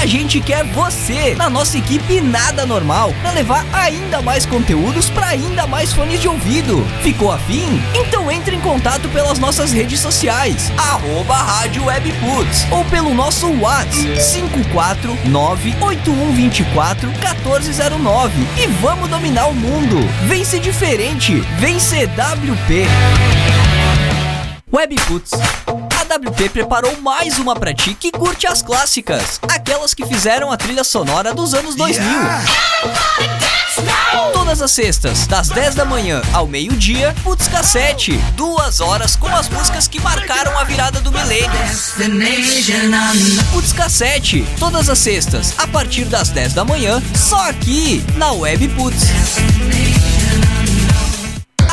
A gente quer você na nossa equipe Nada Normal para levar ainda mais conteúdos para ainda mais fones de ouvido. Ficou afim? Então entre em contato pelas nossas redes sociais, arroba Rádio Webputs, ou pelo nosso WhatsApp 54981241409 e vamos dominar o mundo. Vem ser diferente, vem ser WP. Webputs, a WP preparou mais uma pra ti que curte as clássicas, aquelas que fizeram a trilha sonora dos anos 2000. Todas as sextas, das 10 da manhã ao meio-dia, Putz Cassete. Duas horas com as músicas que marcaram a virada do milênio. Putz Cassete. Todas as sextas, a partir das 10 da manhã, só aqui, na Web Putz.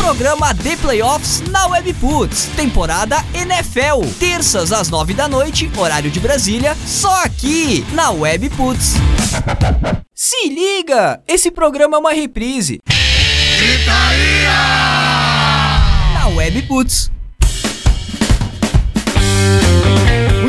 Programa The Playoffs na Webputs, temporada NFL, terças às nove da noite, horário de Brasília, só aqui na Webputs. <laughs> Se liga, esse programa é uma reprise. Na Webputs.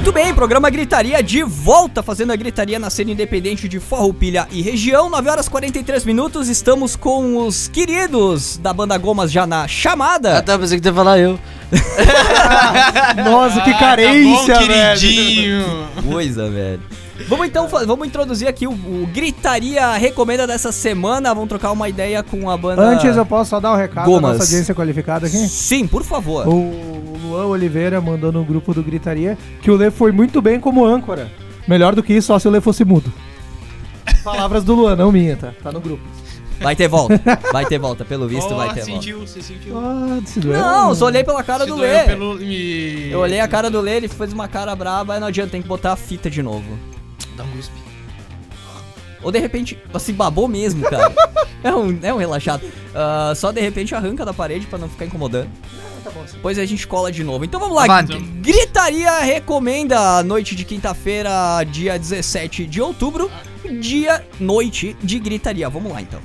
Muito bem, programa Gritaria de volta, fazendo a gritaria na cena independente de Farroupilha e região. 9 horas 43 minutos, estamos com os queridos da banda Gomas já na chamada. Ah, tá, pensei que ia falar eu. <laughs> Nossa, que Ah, carência, tá bom, velho. queridinho. Coisa, velho. Vamos então, vamos introduzir aqui o, o Gritaria Recomenda dessa semana. Vamos trocar uma ideia com a banda. Antes eu posso só dar o um recado da Gomas. nossa audiência qualificada aqui? Sim, por favor. O Luan Oliveira mandou no grupo do Gritaria que o Lê foi muito bem como âncora. Melhor do que isso, só se o Lê fosse mudo. Palavras do Luan, não minha, tá? Tá no grupo. Vai ter volta. Vai ter volta, pelo visto Oh, vai ter volta. sentiu, você sentiu. Ah, se doeu. Não, só olhei pela cara Se do Lê. pelo- me- Eu olhei a cara do Lê, ele fez uma cara braba, aí não adianta, tem que botar a fita de novo. Um cuspe. Ou de repente, assim, babou mesmo, cara. <laughs> é, um, é um relaxado. Ah, só de repente arranca da parede pra não ficar incomodando. Depois a gente cola de novo. Então vamos lá. Avante. Gritaria recomenda a noite de quinta-feira, dia 17 de outubro. Dia, noite de gritaria. Vamos lá então.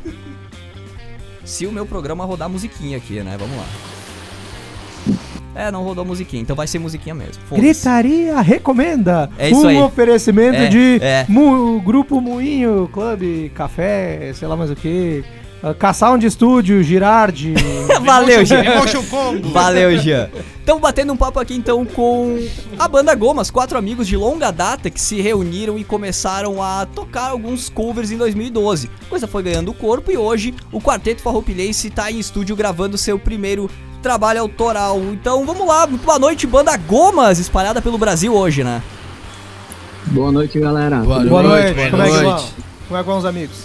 Se o meu programa rodar musiquinha aqui, né? Vamos lá. É, não rodou musiquinha, então vai ser musiquinha mesmo. Gritaria recomenda É isso um aí. oferecimento É, de é. Mu- Grupo Moinho, Clube, Café, sei lá mais o que. K-Sound Studio, Girardi. <laughs> Valeu, Jean. Valeu, Jean. Estamos batendo um papo aqui então com a banda Gomas, quatro amigos de longa data que se reuniram e começaram a tocar alguns covers em 2012. A coisa foi ganhando corpo e hoje o Quarteto Farroupilhense está em estúdio gravando seu primeiro trabalho autoral. Então vamos lá, muito boa noite, banda Gomas, espalhada pelo Brasil hoje, né? Boa noite, galera. Boa Boa noite, boa como é que noite. vão? Como é que vão os amigos?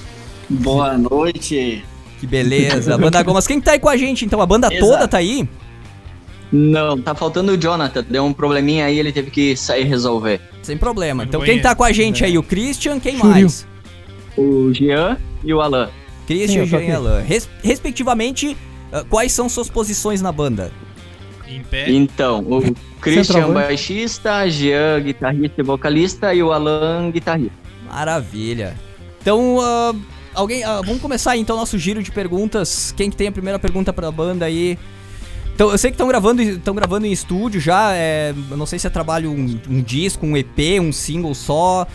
Boa noite. Que beleza, banda Gomas. Quem que tá aí com a gente então? A banda Exato. toda tá aí? Não, tá faltando o Jonathan. Deu um probleminha aí, ele teve que sair resolver. Sem problema. Então quem tá com a gente aí? O Christian, quem mais? O Jean e o Alan. Sim, Christian e tô Jean aqui. Alain. Res- respectivamente, quais são suas posições na banda? Em pé. Então, o Christian baixista, Jean guitarrista e vocalista e o Alan guitarrista. Maravilha. Então, ah, alguém, ah, vamos começar então nosso giro de perguntas. Quem que tem a primeira pergunta pra banda aí? Então, eu sei que estão gravando, estão gravando em estúdio já. É, eu não sei se é trabalho um, um disco, um EP, um single só.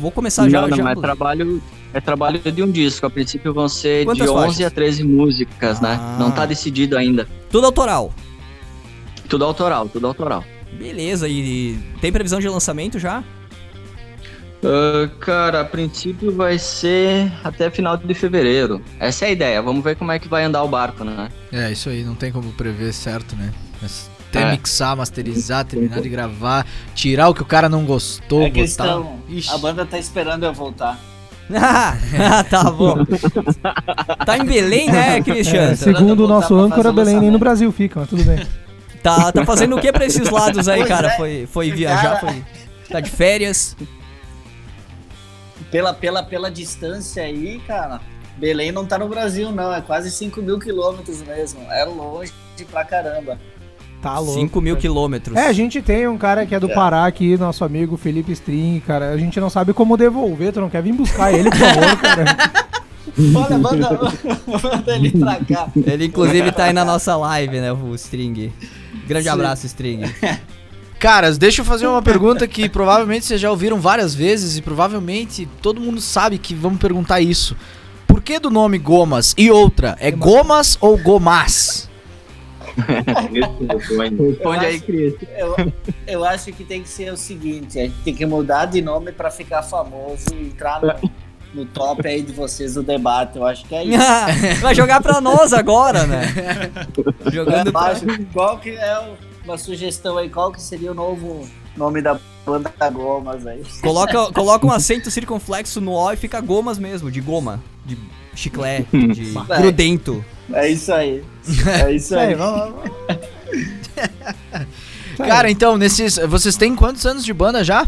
Vou começar já. não, não, já é trabalho, é trabalho de um disco. A princípio vão ser Quantas de 11 faixas? a 13 músicas, né? Ah. Não tá decidido ainda. Tudo autoral. Tudo autoral, tudo autoral. Beleza. E tem previsão de lançamento já? Ah, cara, a princípio vai ser até final de fevereiro. Essa é a ideia. Vamos ver como é que vai andar o barco, né? É, isso aí, não tem como prever certo, né? Mas Até É. mixar, masterizar, terminar de gravar, tirar o que o cara não gostou, É botar. questão. Ixi. A banda tá esperando eu voltar. Ah, <laughs> tá bom. Tá em Belém, né, Christian? É, Esperando segundo o nosso âncora, Belém nem no. Brasil fica, mas tudo bem. Tá, tá fazendo o que pra esses lados aí, Pois cara? é. Foi, foi viajar, Cara. foi. Tá de férias. Pela, pela, pela distância aí, cara, Belém não tá no Brasil, não. É quase 5 mil quilômetros mesmo. É longe pra caramba. Tá louco. 5 mil cara. quilômetros. É, a gente tem um cara que é do É. Pará aqui, nosso amigo Felipe String, cara. A gente não sabe como devolver, tu não quer vir buscar ele, por favor, <laughs> cara. Olha, manda, manda ele pra cá. Ele, inclusive, tá aí na nossa live, né, o String. Grande Sim. abraço, String. <laughs> Caras, deixa eu fazer uma pergunta que provavelmente vocês já ouviram várias vezes e provavelmente todo mundo sabe que vamos perguntar isso. Por que do nome Gomas? E outra, é Gomas ou Gomas? Responde aí, Cris. Eu, eu acho que tem que ser o seguinte: a gente tem que mudar de nome pra ficar famoso e entrar no, no top aí de vocês do debate. Eu acho que é isso. <laughs> Vai jogar pra nós agora, né? <laughs> Jogando pra... Abaixo, qual que é o- uma sugestão aí? Qual que seria o novo nome da banda Gomas aí? Coloca, coloca um acento circunflexo no O e fica gomas mesmo, de goma, de chiclete, de grudento. É isso aí. É isso <laughs> aí. <laughs> Cara, então, nesses. Vocês têm quantos anos de banda já?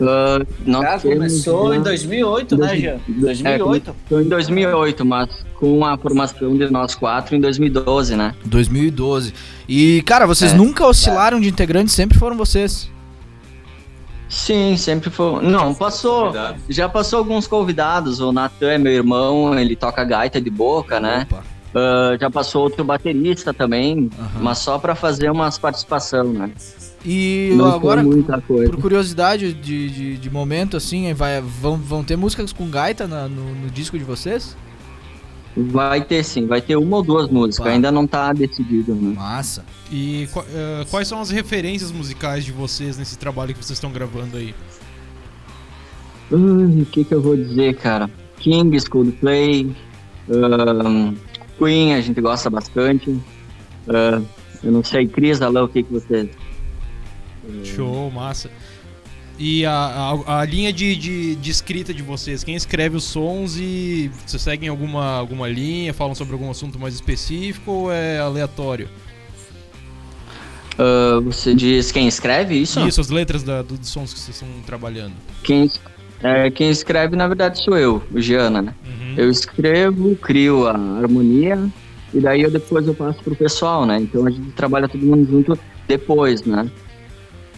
Ah, nós Já temos começou já- em 2008, né, Jean? 2008. Começou em 2008, mas com a formação de nós quatro em 2012, né? 2012. E, cara, vocês É. nunca oscilaram de integrantes, sempre foram vocês. Sim, sempre foi. Não, passou. Já passou alguns convidados. O Natan é meu irmão, ele toca gaita de boca, né? Ah, já passou outro baterista também, Aham. mas só pra fazer umas participação, né? E Não agora, foi muita coisa. por curiosidade de, de, de momento, assim, vai, vão, vão ter músicas com gaita na- no, no disco de vocês? Vai ter sim, vai ter uma ou duas músicas, Opa. ainda não tá decidido, né? Massa. E eh, quais são as referências musicais de vocês nesse trabalho que vocês estão gravando aí? O que que eu vou dizer, cara? Kings, Coldplay, Queen, a gente gosta bastante. Ah, eu não sei, Cris, Alô, o que que você... Show, massa. E a, a, a linha de, de, de escrita de vocês, quem escreve os sons e vocês seguem alguma, alguma linha, falam sobre algum assunto mais específico ou é aleatório? Ah, você diz quem escreve isso? Isso, as letras da- do- dos sons que vocês estão trabalhando. Quem, é, quem escreve, na verdade, sou eu, o Giana, né? Uhum. Eu escrevo, crio a harmonia e daí eu depois eu passo pro pessoal, né? Então a gente trabalha todo mundo junto depois, né?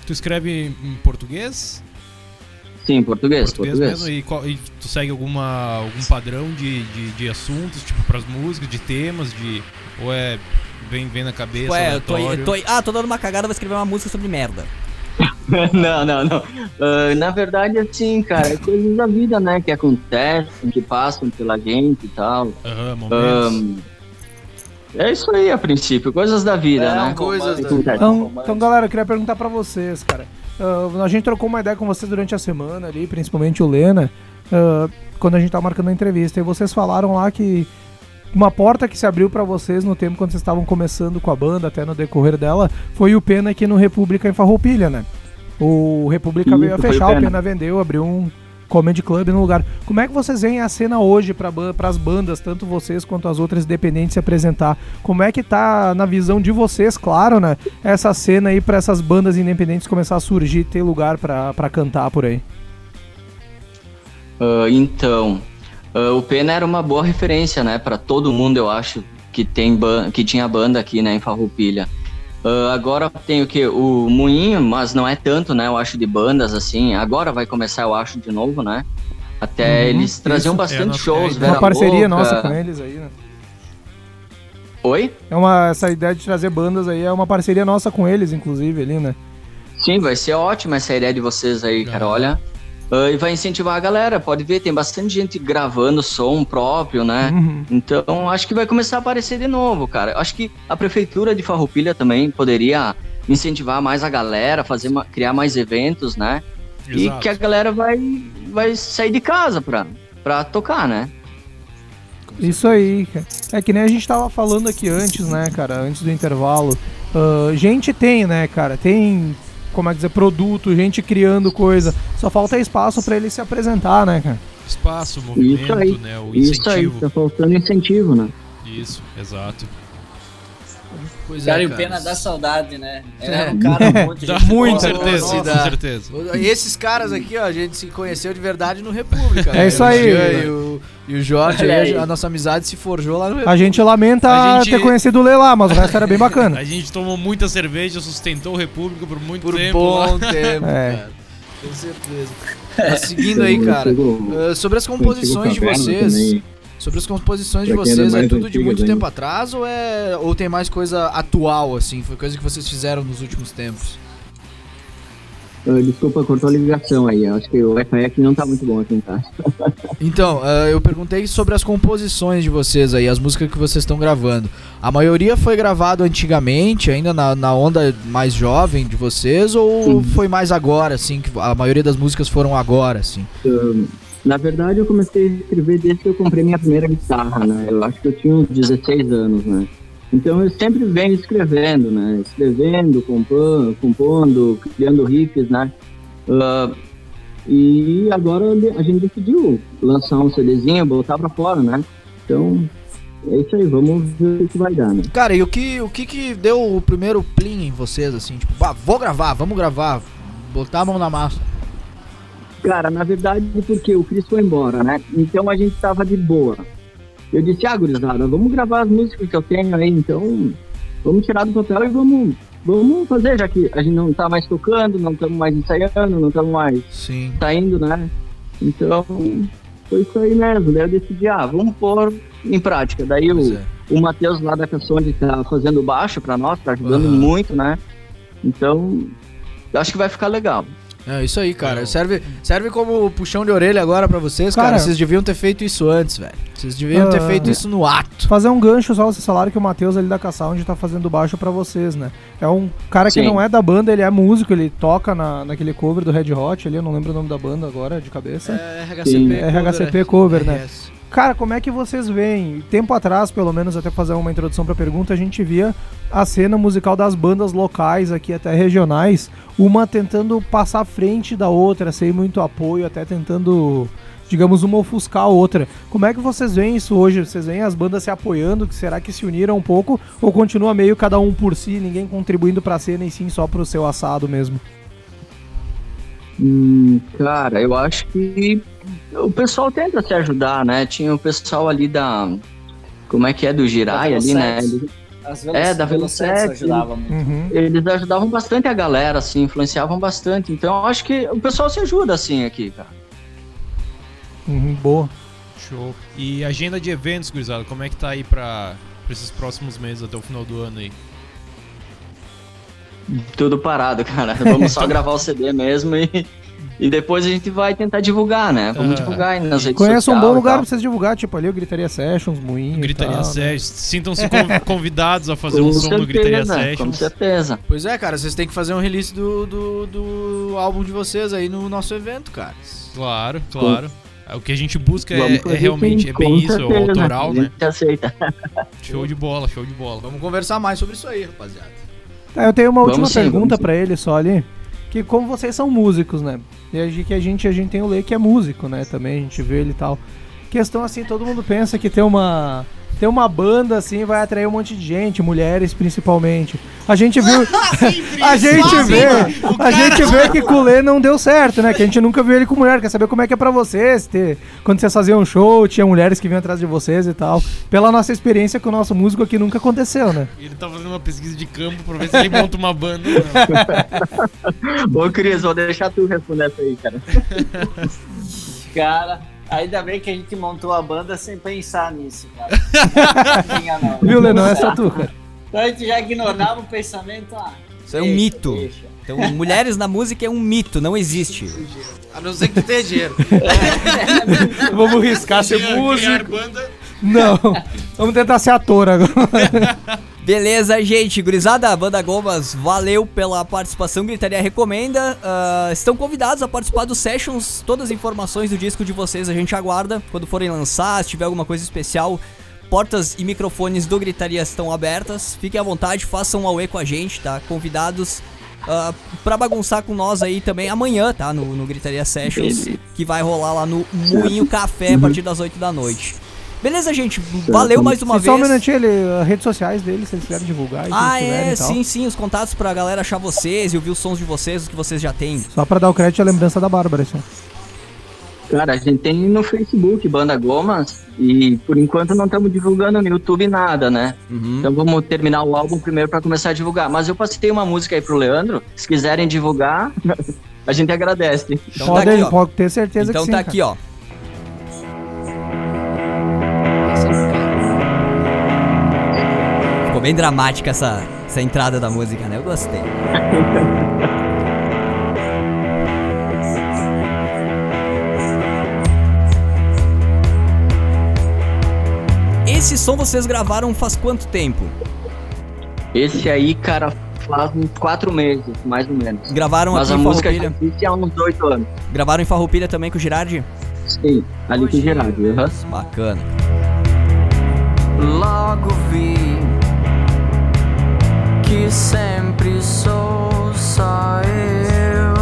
Tu escreve em português? Sim, português, português, português. mesmo? E, qual- e tu segue alguma, algum padrão de, de, de assuntos, tipo, pras músicas, de temas, de. Ou é. Vem, vem na cabeça, Ué, eu tô, eu tô, ah, tô dando uma cagada, vou escrever uma música sobre merda. <laughs> não, não, não. Ah, na verdade, assim, cara, é coisas da vida, né? Que acontecem, que passam pela gente e tal. Aham, momentos. Ahn, é isso aí, a princípio, coisas da vida, É, né? coisas da- acontecem. Então, então, galera, eu queria perguntar pra vocês, cara. Ah, a gente trocou uma ideia com vocês durante a semana ali, principalmente o Lena, ah, quando a gente tava marcando a entrevista. E vocês falaram lá que uma porta que se abriu pra vocês no tempo quando vocês estavam começando com a banda, até no decorrer dela, foi o Pena aqui no República em Farroupilha, né? O República Isso, veio a o fechar, o Pena. Pena vendeu, abriu um comedy club no lugar. Como é que vocês veem a cena hoje para as bandas, tanto vocês quanto as outras independentes se apresentar? Como é que tá na visão de vocês, claro, né? Essa cena aí para essas bandas independentes começar a surgir, ter lugar pra cantar por aí. Ah, então, ah, o Pena era uma boa referência, né, para todo mundo, eu acho, que tem que tinha banda aqui, né, em Farroupilha. Ah, agora tem o que o Moinho, mas não é tanto, né, eu acho de bandas assim. Agora vai começar, eu acho, de novo, né? Até Uhum, eles traziam isso. bastante É, shows, é Vera uma parceria Louca. nossa com eles aí, né? Oi? É uma essa ideia de trazer bandas aí é uma parceria nossa com eles, inclusive ali, né? Sim, vai ser ótima essa ideia de vocês aí, cara. Olha. Ah, e vai incentivar a galera. Pode ver, tem bastante gente gravando som próprio, né? Uhum. Então, acho que vai começar a aparecer de novo, cara. Acho que a prefeitura de Farroupilha também poderia incentivar mais a galera, fazer ma- criar mais eventos, né? E Exato. que a galera vai, vai sair de casa pra, pra tocar, né? Isso aí, cara. É que nem a gente tava falando aqui antes, né, cara, antes do intervalo. Ah, gente tem, né, cara, tem, como é que dizer, produto, gente criando coisa. Só falta espaço pra ele se apresentar, né, cara? Espaço, movimento, Isso aí. né? O Isso aí, incentivo. tá faltando incentivo, né? Isso, exato. Pois Cara, e o cara. Pena dá saudade, né? É. <laughs> era um cara <laughs> muito Dá muito, certeza, nossa. com certeza. E esses caras aqui, ó, a gente se conheceu de verdade no República. né? <laughs> É isso O aí. E o, e o Jorge, aí, a nossa amizade se forjou lá no República. A gente lamenta A gente- ter conhecido o Lê lá, mas o resto era bem bacana. A gente tomou muita cerveja, sustentou o República por muito Por tempo. lá. bom tempo, É. cara. Com certeza. Mas seguindo aí, cara, uh, sobre as composições de vocês, também. Sobre as composições de Pra quem era vocês, é mais tudo de muito ainda. tempo atrás ou é ou tem mais coisa atual assim? Foi coisa que vocês fizeram nos últimos tempos? Ah, desculpa, cortou a ligação aí. Acho que o Wi-Fi aqui não tá muito bom aqui casa. <laughs> Então, eh, eu perguntei sobre as composições de vocês aí, as músicas que vocês estão gravando. A maioria foi gravado antigamente, ainda na, na onda mais jovem de vocês, ou Sim. foi mais agora, assim, que a maioria das músicas foram agora, assim? Na verdade, eu comecei a escrever desde que eu comprei minha primeira guitarra, né? Eu acho que eu tinha uns 16 anos, né? Então eu sempre venho escrevendo, né? Escrevendo, compondo, compondo criando riffs, né? Ah, e agora a gente decidiu lançar um CDzinho, botar pra fora, né? Então, é isso aí, vamos ver o que vai dar, né? Cara, e o que, o que que deu o primeiro plim em vocês, assim? Tipo, ah, vou gravar, vamos gravar, botar a mão na massa. Cara, na verdade, porque o Chris foi embora, né? Então a gente tava de boa. Eu disse, ah, gurizada, vamos gravar as músicas que eu tenho aí, então vamos tirar do papel e vamos, vamos fazer, já que a gente não tá mais tocando, não estamos mais ensaiando, não estamos mais Sim. saindo, né? Então, foi isso aí mesmo. Daí eu decidi, ah, vamos pôr em prática. Daí Pois o, é. o Matheus lá da Cassone tá fazendo baixo pra nós, tá ajudando Aham. muito, né? Então, acho que vai ficar legal. É isso aí, cara. Eu- Serve, serve como puxão de orelha agora pra vocês, cara. Cara- Vocês deviam ter feito isso antes, velho. Vocês deviam ter Ah. feito isso no ato. Fazer um gancho só, vocês falaram que o Matheus ali da Caçound tá fazendo baixo pra vocês, né? É um cara que Sim. não é da banda, ele é músico, ele toca na, naquele cover do Red Hot ali, eu não lembro o nome da banda agora, de cabeça. É Sim. É RHCP cover, né? RS. Cara, como é que vocês veem? Tempo atrás, pelo menos, até fazer uma introdução pra pergunta, a gente via a cena musical das bandas locais aqui, até regionais, uma tentando passar à frente da outra, sem muito apoio, até tentando, digamos, uma ofuscar a outra. Como é que vocês veem isso hoje? Vocês veem as bandas se apoiando? Que será que se uniram um pouco? Ou continua meio cada um por si, ninguém contribuindo pra cena e sim só pro seu assado mesmo? Hum, cara, eu acho que o pessoal tenta se ajudar, né? Tinha o pessoal ali da. Como é que é? Do Girai ali, né? É, da ajudava muito. Uhum. eles ajudavam bastante a galera, assim, influenciavam bastante. Então eu acho que o pessoal se ajuda, assim, aqui, cara. Uhum, boa. Show. E agenda de eventos, gurizada, como é que tá aí pra, pra esses próximos meses até o final do ano aí? Tudo parado, cara. Vamos só <laughs> gravar o CD mesmo e, e depois a gente vai tentar divulgar, né? Vamos Aham. divulgar aí nas redes Conheço um bom lugar pra vocês divulgar, tipo ali o Gritaria Sessions, Moinho. Gritaria tal, né? Sessions. Sintam-se <laughs> con- convidados a fazer Com um som no Gritaria certeza, Com Sessions. certeza. Pois é, cara, vocês têm que fazer um release do, do, do álbum de vocês aí no nosso evento, cara. Claro, claro. O que a gente busca é, é realmente sim, é bem com isso, é o certeza. autoral, A né? gente aceita. Show de bola, show de bola. Vamos conversar mais sobre isso aí, rapaziada. Tá, eu tenho uma última sim, pergunta pra ele só ali. Que como vocês são músicos, né? E a gente, que a gente, a gente tem o Lei que é músico, né? Também a gente vê ele e tal. Questão assim, todo mundo pensa que ter uma ter uma banda assim vai atrair um monte de gente, mulheres principalmente. A gente viu <laughs> a gente vê, a gente vê que com o Lê não deu certo, né? Que a gente nunca viu ele com mulher. Quer saber como é que é pra vocês ter quando vocês faziam um show, tinha mulheres que vinham atrás de vocês e tal. Pela nossa experiência com o nosso músico aqui nunca aconteceu, né? Ele tá fazendo uma pesquisa de campo pra ver se ele monta uma banda. Não. <laughs> Ô, Cris, vou deixar tu responder essa aí, cara. <laughs> Cara, ainda bem que a gente montou a banda sem pensar nisso, cara. <laughs> Não tinha, não. Viu, Lê? Não é só tu, cara. Então a gente já ignorava o pensamento. Ah, Isso é um deixa, mito. deixa. Então, mulheres na música é um mito, não existe. A não ser que tu tenha dinheiro. <laughs> Vamos riscar ser músico. banda. Não. Vamos tentar ser ator agora. <laughs> Beleza, gente. Gurizada, Banda Gomas, valeu pela participação. Gritaria recomenda. Ah, estão convidados a participar dos sessions. Todas as informações do disco de vocês a gente aguarda. Quando forem lançar, se tiver alguma coisa especial, portas e microfones do Gritaria estão abertas. Fiquem à vontade, façam um auê com a gente, tá? Convidados. ah, pra bagunçar com nós aí também amanhã, tá? No, no Gritaria Sessions, que vai rolar lá no Moinho Café a partir das 8 da noite. Beleza, gente? Valeu mais uma E Só um vez. minutinho, ele, as redes sociais dele, se eles quiserem divulgar. e Ah, é, e tal. sim, sim, os contatos pra galera achar vocês e ouvir os sons de vocês, os que vocês já têm. Só pra dar o crédito à lembrança da Bárbara, assim. Cara, a gente tem no Facebook Banda Gomas e por enquanto não estamos divulgando no YouTube nada, né? Uhum. Então vamos terminar o álbum primeiro para começar a divulgar. Mas eu passei uma música aí pro Leandro. Se quiserem divulgar, <laughs> a gente agradece. Então pode, tá aqui, ó. pode ter certeza Então que sim. tá aqui, ó. Ficou bem dramática essa, essa entrada da música, né? Eu gostei. Esse som vocês gravaram faz quanto tempo? Esse aí, cara, faz uns quatro meses, mais ou menos. Gravaram Mas aqui a em música Farroupilha? há uns oito anos. Gravaram em Farroupilha também com o Girardi? Sim, ali com o Gerardo. aham. Bacana. Logo vi sempre sou só eu.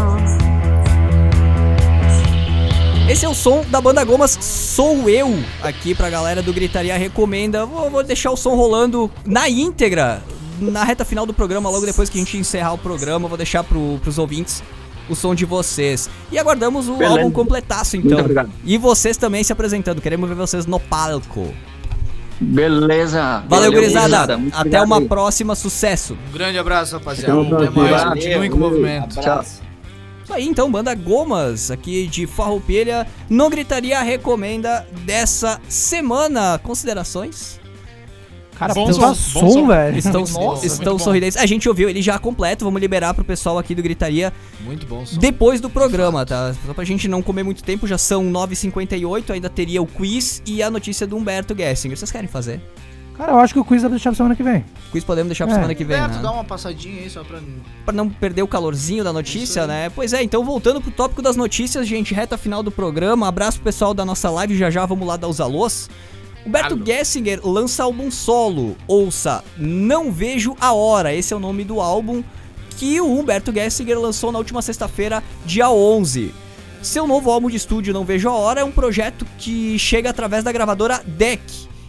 Esse é o som da banda Gomas Sou Eu, aqui pra galera do Gritaria Recomenda. Vou, vou deixar o som rolando na íntegra, na reta final do programa, logo depois que a gente encerrar o programa. Vou deixar pro, pros ouvintes o som de vocês. E aguardamos o Beleza. álbum completaço, Muito então. obrigado. E vocês também se apresentando. Queremos ver vocês no palco. Beleza. Valeu, gurizada. Até obrigado uma aí. próxima. Sucesso. Um grande abraço, rapaziada. Até mais. Continuem com o movimento. Abraço. Isso aí, então, banda Gomas, aqui de Farroupilha, no Gritaria Recomenda dessa semana. Considerações? Cara, Bom som, som, som. velho. Estão, Nossa, estão sorridentes. A gente ouviu ele já completo, vamos liberar pro pessoal aqui do Gritaria Muito bom som. depois do programa, tá? Só pra gente não comer muito tempo, já são 9h58, ainda teria o quiz e a notícia do Humberto Gessinger. Vocês querem fazer? Cara, eu acho que o quiz vai deixar pra semana que vem. Quiz podemos deixar pra É. semana que vem, Beto, né? dá uma passadinha aí só pra. Pra não perder o calorzinho da notícia, né? Pois é, então voltando pro tópico das notícias, gente, reta final do programa. Abraço pro pessoal da nossa live, já já vamos lá dar os alôs. Humberto Alô. Gessinger lança álbum solo. Ouça, Não Vejo a Hora. Esse é o nome do álbum que o Humberto Gessinger lançou na última sexta-feira, dia 11. Seu novo álbum de estúdio, Não Vejo a Hora, é um projeto que chega através da gravadora Deck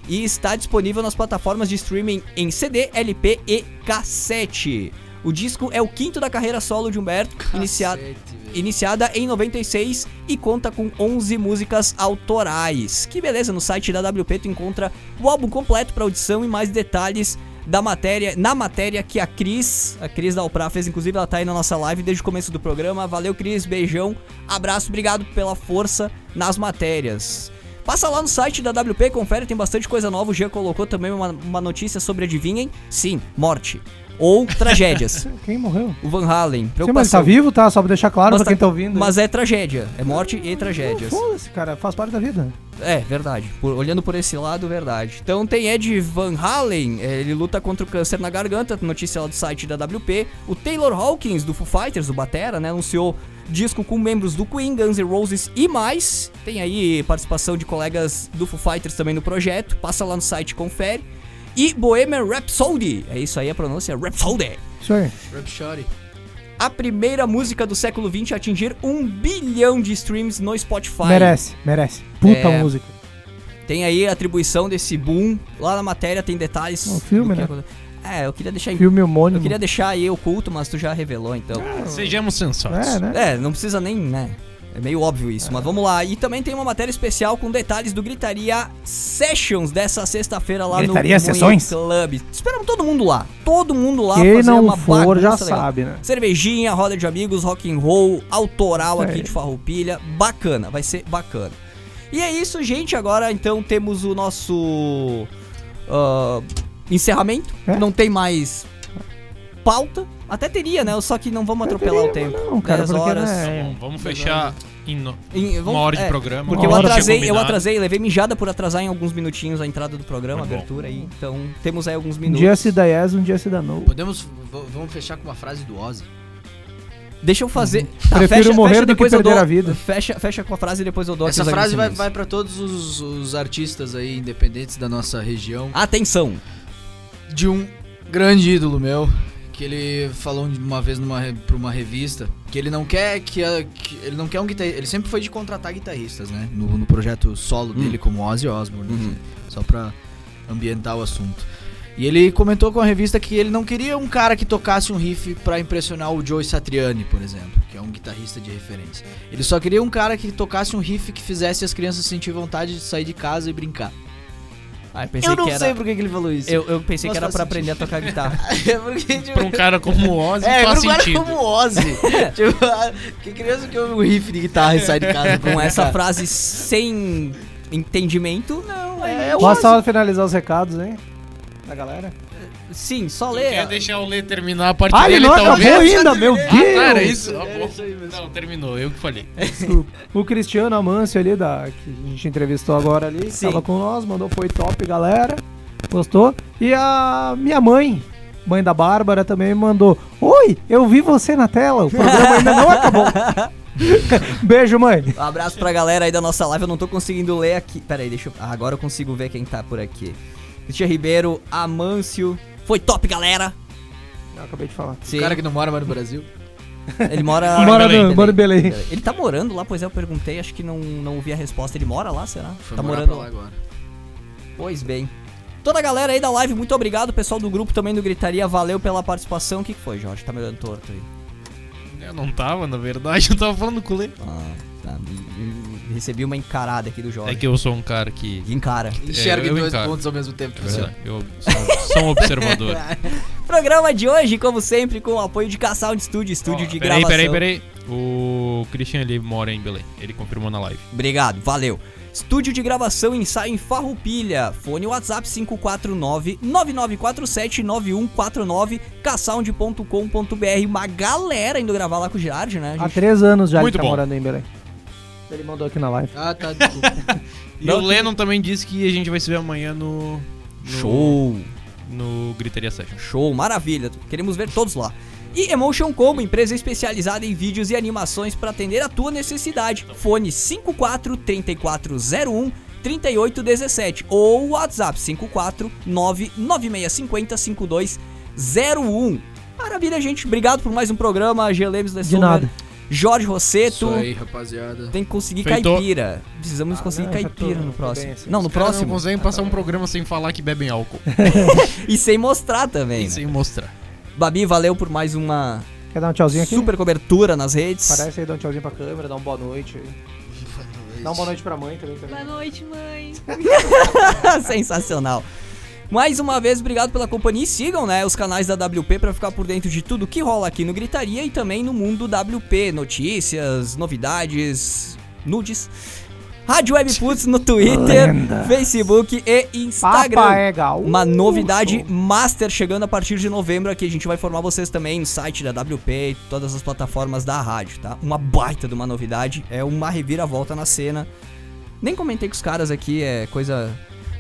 e está disponível nas plataformas de streaming em CD, LP e cassete. O disco é o quinto da carreira solo de Humberto, iniciado Cacete, velho. Iniciada em 96 e conta com 11 músicas autorais. Que beleza, no site da WP tu encontra o álbum completo para audição e mais detalhes da matéria, na matéria que a Cris, a Cris da Alpra fez, inclusive ela tá aí na nossa live desde o começo do programa. Valeu Cris, beijão, abraço, obrigado pela força nas matérias. Passa lá no site da WP, confere, tem bastante coisa nova. O Jean colocou também uma, uma notícia sobre, adivinhem? Sim, morte. Ou tragédias. <laughs> Quem morreu? o Van Halen. Sim, mas tá vivo, tá? Só pra deixar claro Mas pra quem tá- tá ouvindo. Mas é tragédia. É morte e tragédias. Foda-se, cara. Faz parte da vida. É, verdade. Por- olhando por esse lado, verdade. Então tem Ed Van Halen, eh, ele luta contra o câncer na garganta, notícia lá do site da WP. O Taylor Hawkins, do Foo Fighters, do Batera, né, anunciou disco com membros do Queen, Guns N' Roses e mais. Tem aí participação de colegas do Foo Fighters também no projeto. Passa lá no site e confere. E Bohemian Rhapsody, é isso aí a pronúncia, Rhapsody. Isso aí. Rap Shorty. A primeira música do século XX a atingir um bilhão de streams no Spotify. Merece, merece. Puta É. música. Tem aí a atribuição desse boom. Lá na matéria tem detalhes. Um filme, né? É, eu queria deixar em- Filme homônimo. Eu queria deixar aí oculto, mas tu já revelou, então. Sejamos sensatos. É, né? É, não precisa nem, né? É meio óbvio isso, mas vamos lá. E também tem uma matéria especial com detalhes do Gritaria Sessions dessa sexta-feira lá Gritaria no Sessões? Club. Esperamos todo mundo lá. Todo mundo lá Quem fazer não uma for já legal. sabe, né? Cervejinha, roda de amigos, rock and roll, autoral Isso aqui de Farroupilha, bacana, vai ser bacana. E é isso, gente. Agora então temos o nosso ah, encerramento. É. Não tem mais pauta. Até teria, né? Só que não vamos atropelar o tempo. Não, cara, 10 porque horas. né, Tá bom, vamos fechar em no- Em- uma vamos- hora de é, programa. Porque eu Uma atrasei, eu atrasei, levei mijada por atrasar em alguns minutinhos a entrada do programa, a Muito abertura aí. Então temos aí alguns Um minutos. dia se dá yes, um dia se dá no. Podemos. Vamos fechar com uma frase do Ozzy. Deixa eu fazer. Uhum. Prefiro morrer do que depois perder dou- a vida. Fecha, fecha com a frase e depois eu dou Essa frase vai, vai para todos os, os artistas aí independentes da nossa região. Atenção! De um grande ídolo meu, que ele falou uma vez numa, pra uma revista que ele não quer que, a- que- ele não quer um guitarrista. Ele sempre foi de contratar guitarristas, né? No, no projeto solo Hum. dele como Ozzy Osbourne, Uhum. só pra ambientar o assunto. E ele comentou com a revista que ele não queria um cara que tocasse um riff pra impressionar o Joe Satriani, por exemplo, que é um guitarrista de referência. Ele só queria um cara que tocasse um riff que fizesse as crianças sentir vontade de sair de casa e brincar. Ah, eu pensei Eu não que era... sei por que ele falou isso. Eu, eu pensei Mas que era pra sentido. aprender a tocar guitarra. <laughs> É porque, tipo, Pra um cara como o Ozzy é, faz pra um cara como o Ozzy. <laughs> tipo, ah, que criança que ouve um riff de guitarra e sai de casa Com essa frase sem entendimento, não. É, o Posso Ozzy. só finalizar os recados, hein? Da galera? Sim, só lê. quer deixar o Lê terminar a parte Ah, ele dele, não acabou talvez? ainda, meu Ah, tá, era Deus! isso? Ah, bom. Não, terminou, eu que falei. O Cristiano Amâncio ali, da, que a gente entrevistou agora ali, Sim. tava com nós, mandou foi top, galera. Gostou? E a minha mãe, mãe da Bárbara, também mandou: Oi, eu vi você na tela, o programa ainda não acabou. <laughs> Beijo, mãe. Um abraço pra galera aí da nossa live. Eu não tô conseguindo ler aqui. Pera aí, deixa eu. Ah, agora eu consigo ver quem tá por aqui. Cristian Ribeiro, Amâncio. Foi top, galera. Eu acabei de falar. Sim. O cara que não mora mais no Brasil. <laughs> Ele mora. Mora em Belém. no- mora em Belém. Ele tá morando lá, pois é, eu perguntei, acho que não, não ouvi a resposta. Ele mora lá, será? Foi tá morar morando pra lá agora. Pois bem. Toda a galera aí da live, muito obrigado. Pessoal do grupo também do Gritaria, valeu pela participação. O que, que foi, Jorge? Tá me olhando torto aí. Eu não tava, na verdade, <laughs> eu tava falando com o Lê. Ah, tá. Recebi uma encarada aqui do Jorge. É que eu sou um cara que. Que encara. Enxerga eu em dois encaro. pontos ao mesmo tempo. É verdade, eu sou, sou um observador. <laughs> Programa de hoje, como sempre, com o apoio de K-Sound Studio, estúdio Ó, de peraí, gravação. peraí, peraí. O Christian ele mora em Belém. Ele confirmou na live. Obrigado, valeu. Estúdio de gravação ensaio em Farroupilha. Fone WhatsApp 549-9947-9149, ksound.com.br. Uma galera indo gravar lá com o Girardi, né? Há gente? três anos já Muito ele tá bom. morando em Belém. Ele mandou aqui na live. Ah, tá, desculpa. <laughs> E Não, o Lennon também disse que a gente vai se ver amanhã no. no Show, No Gritaria Session. show, maravilha. Queremos ver todos lá. E Emotion Combo, empresa especializada em vídeos e animações para atender a tua necessidade. Fone 54 3401 3817 ou WhatsApp 54 99650 5201. Maravilha, gente. Obrigado por mais um programa. Gelemes De nada. Jorge Rosseto. Isso aí, rapaziada. Tem que conseguir Feitou. caipira. Precisamos conseguir não, caipira tô- no próximo. bem assim. Não, no próximo. Não conseguem passar um programa sem falar que bebem álcool. <laughs> E sem mostrar também. E né? sem mostrar. Babi, valeu por mais uma Quer dar um tchauzinho aqui? super cobertura nas redes. Parece aí, dá um tchauzinho pra câmera, dá uma boa noite. Dá uma boa noite pra mãe também. Boa noite, mãe. <laughs> <laughs> Sensacional. Mais uma vez, obrigado pela companhia e sigam, né, os canais da WP pra ficar por dentro de tudo que rola aqui no Gritaria e também no mundo WP, notícias, novidades, nudes. Rádio Webputs no Twitter, Lenda. Facebook e Instagram. Papa é gal. Uma novidade master chegando a partir de novembro aqui. A gente vai informar vocês também no site da WP e todas as plataformas da rádio, tá? Uma baita de uma novidade. É uma reviravolta na cena. Nem comentei com os caras aqui, é coisa.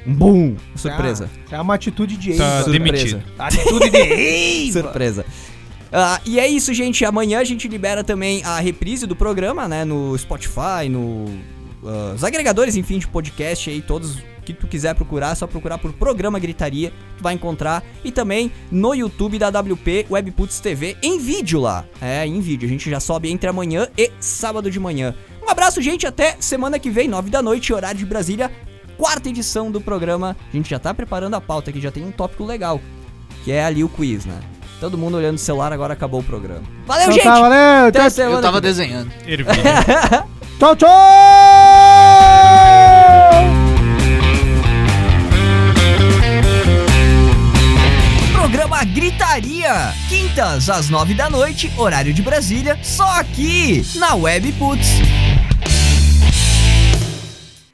Um boom! Surpresa. É uma atitude de ex. Tá Surpresa. demitido. Atitude de <laughs> ex. Surpresa. Ah, e é isso, gente. Amanhã a gente libera também a reprise do programa, né? No Spotify, no. ah, os agregadores, enfim, de podcast aí, todos que tu quiser procurar, é só procurar por Programa Gritaria, tu vai encontrar. E também no YouTube da WP Webputs TV, em vídeo lá. É, em vídeo. A gente já sobe entre amanhã e sábado de manhã. Um abraço, gente. Até semana que vem, 9 da noite, horário de Brasília. Quarta edição do programa. A gente já tá preparando a pauta aqui, já tem um tópico legal. Que é ali o quiz, né? Todo mundo olhando o celular, agora acabou o programa. Valeu, Então gente! tá, valeu. Até Tchau, Eu tava vem. desenhando. <laughs> Tchau. tchau. Programa Gritaria. Quintas às nove da noite, horário de Brasília, só aqui na Web Puts.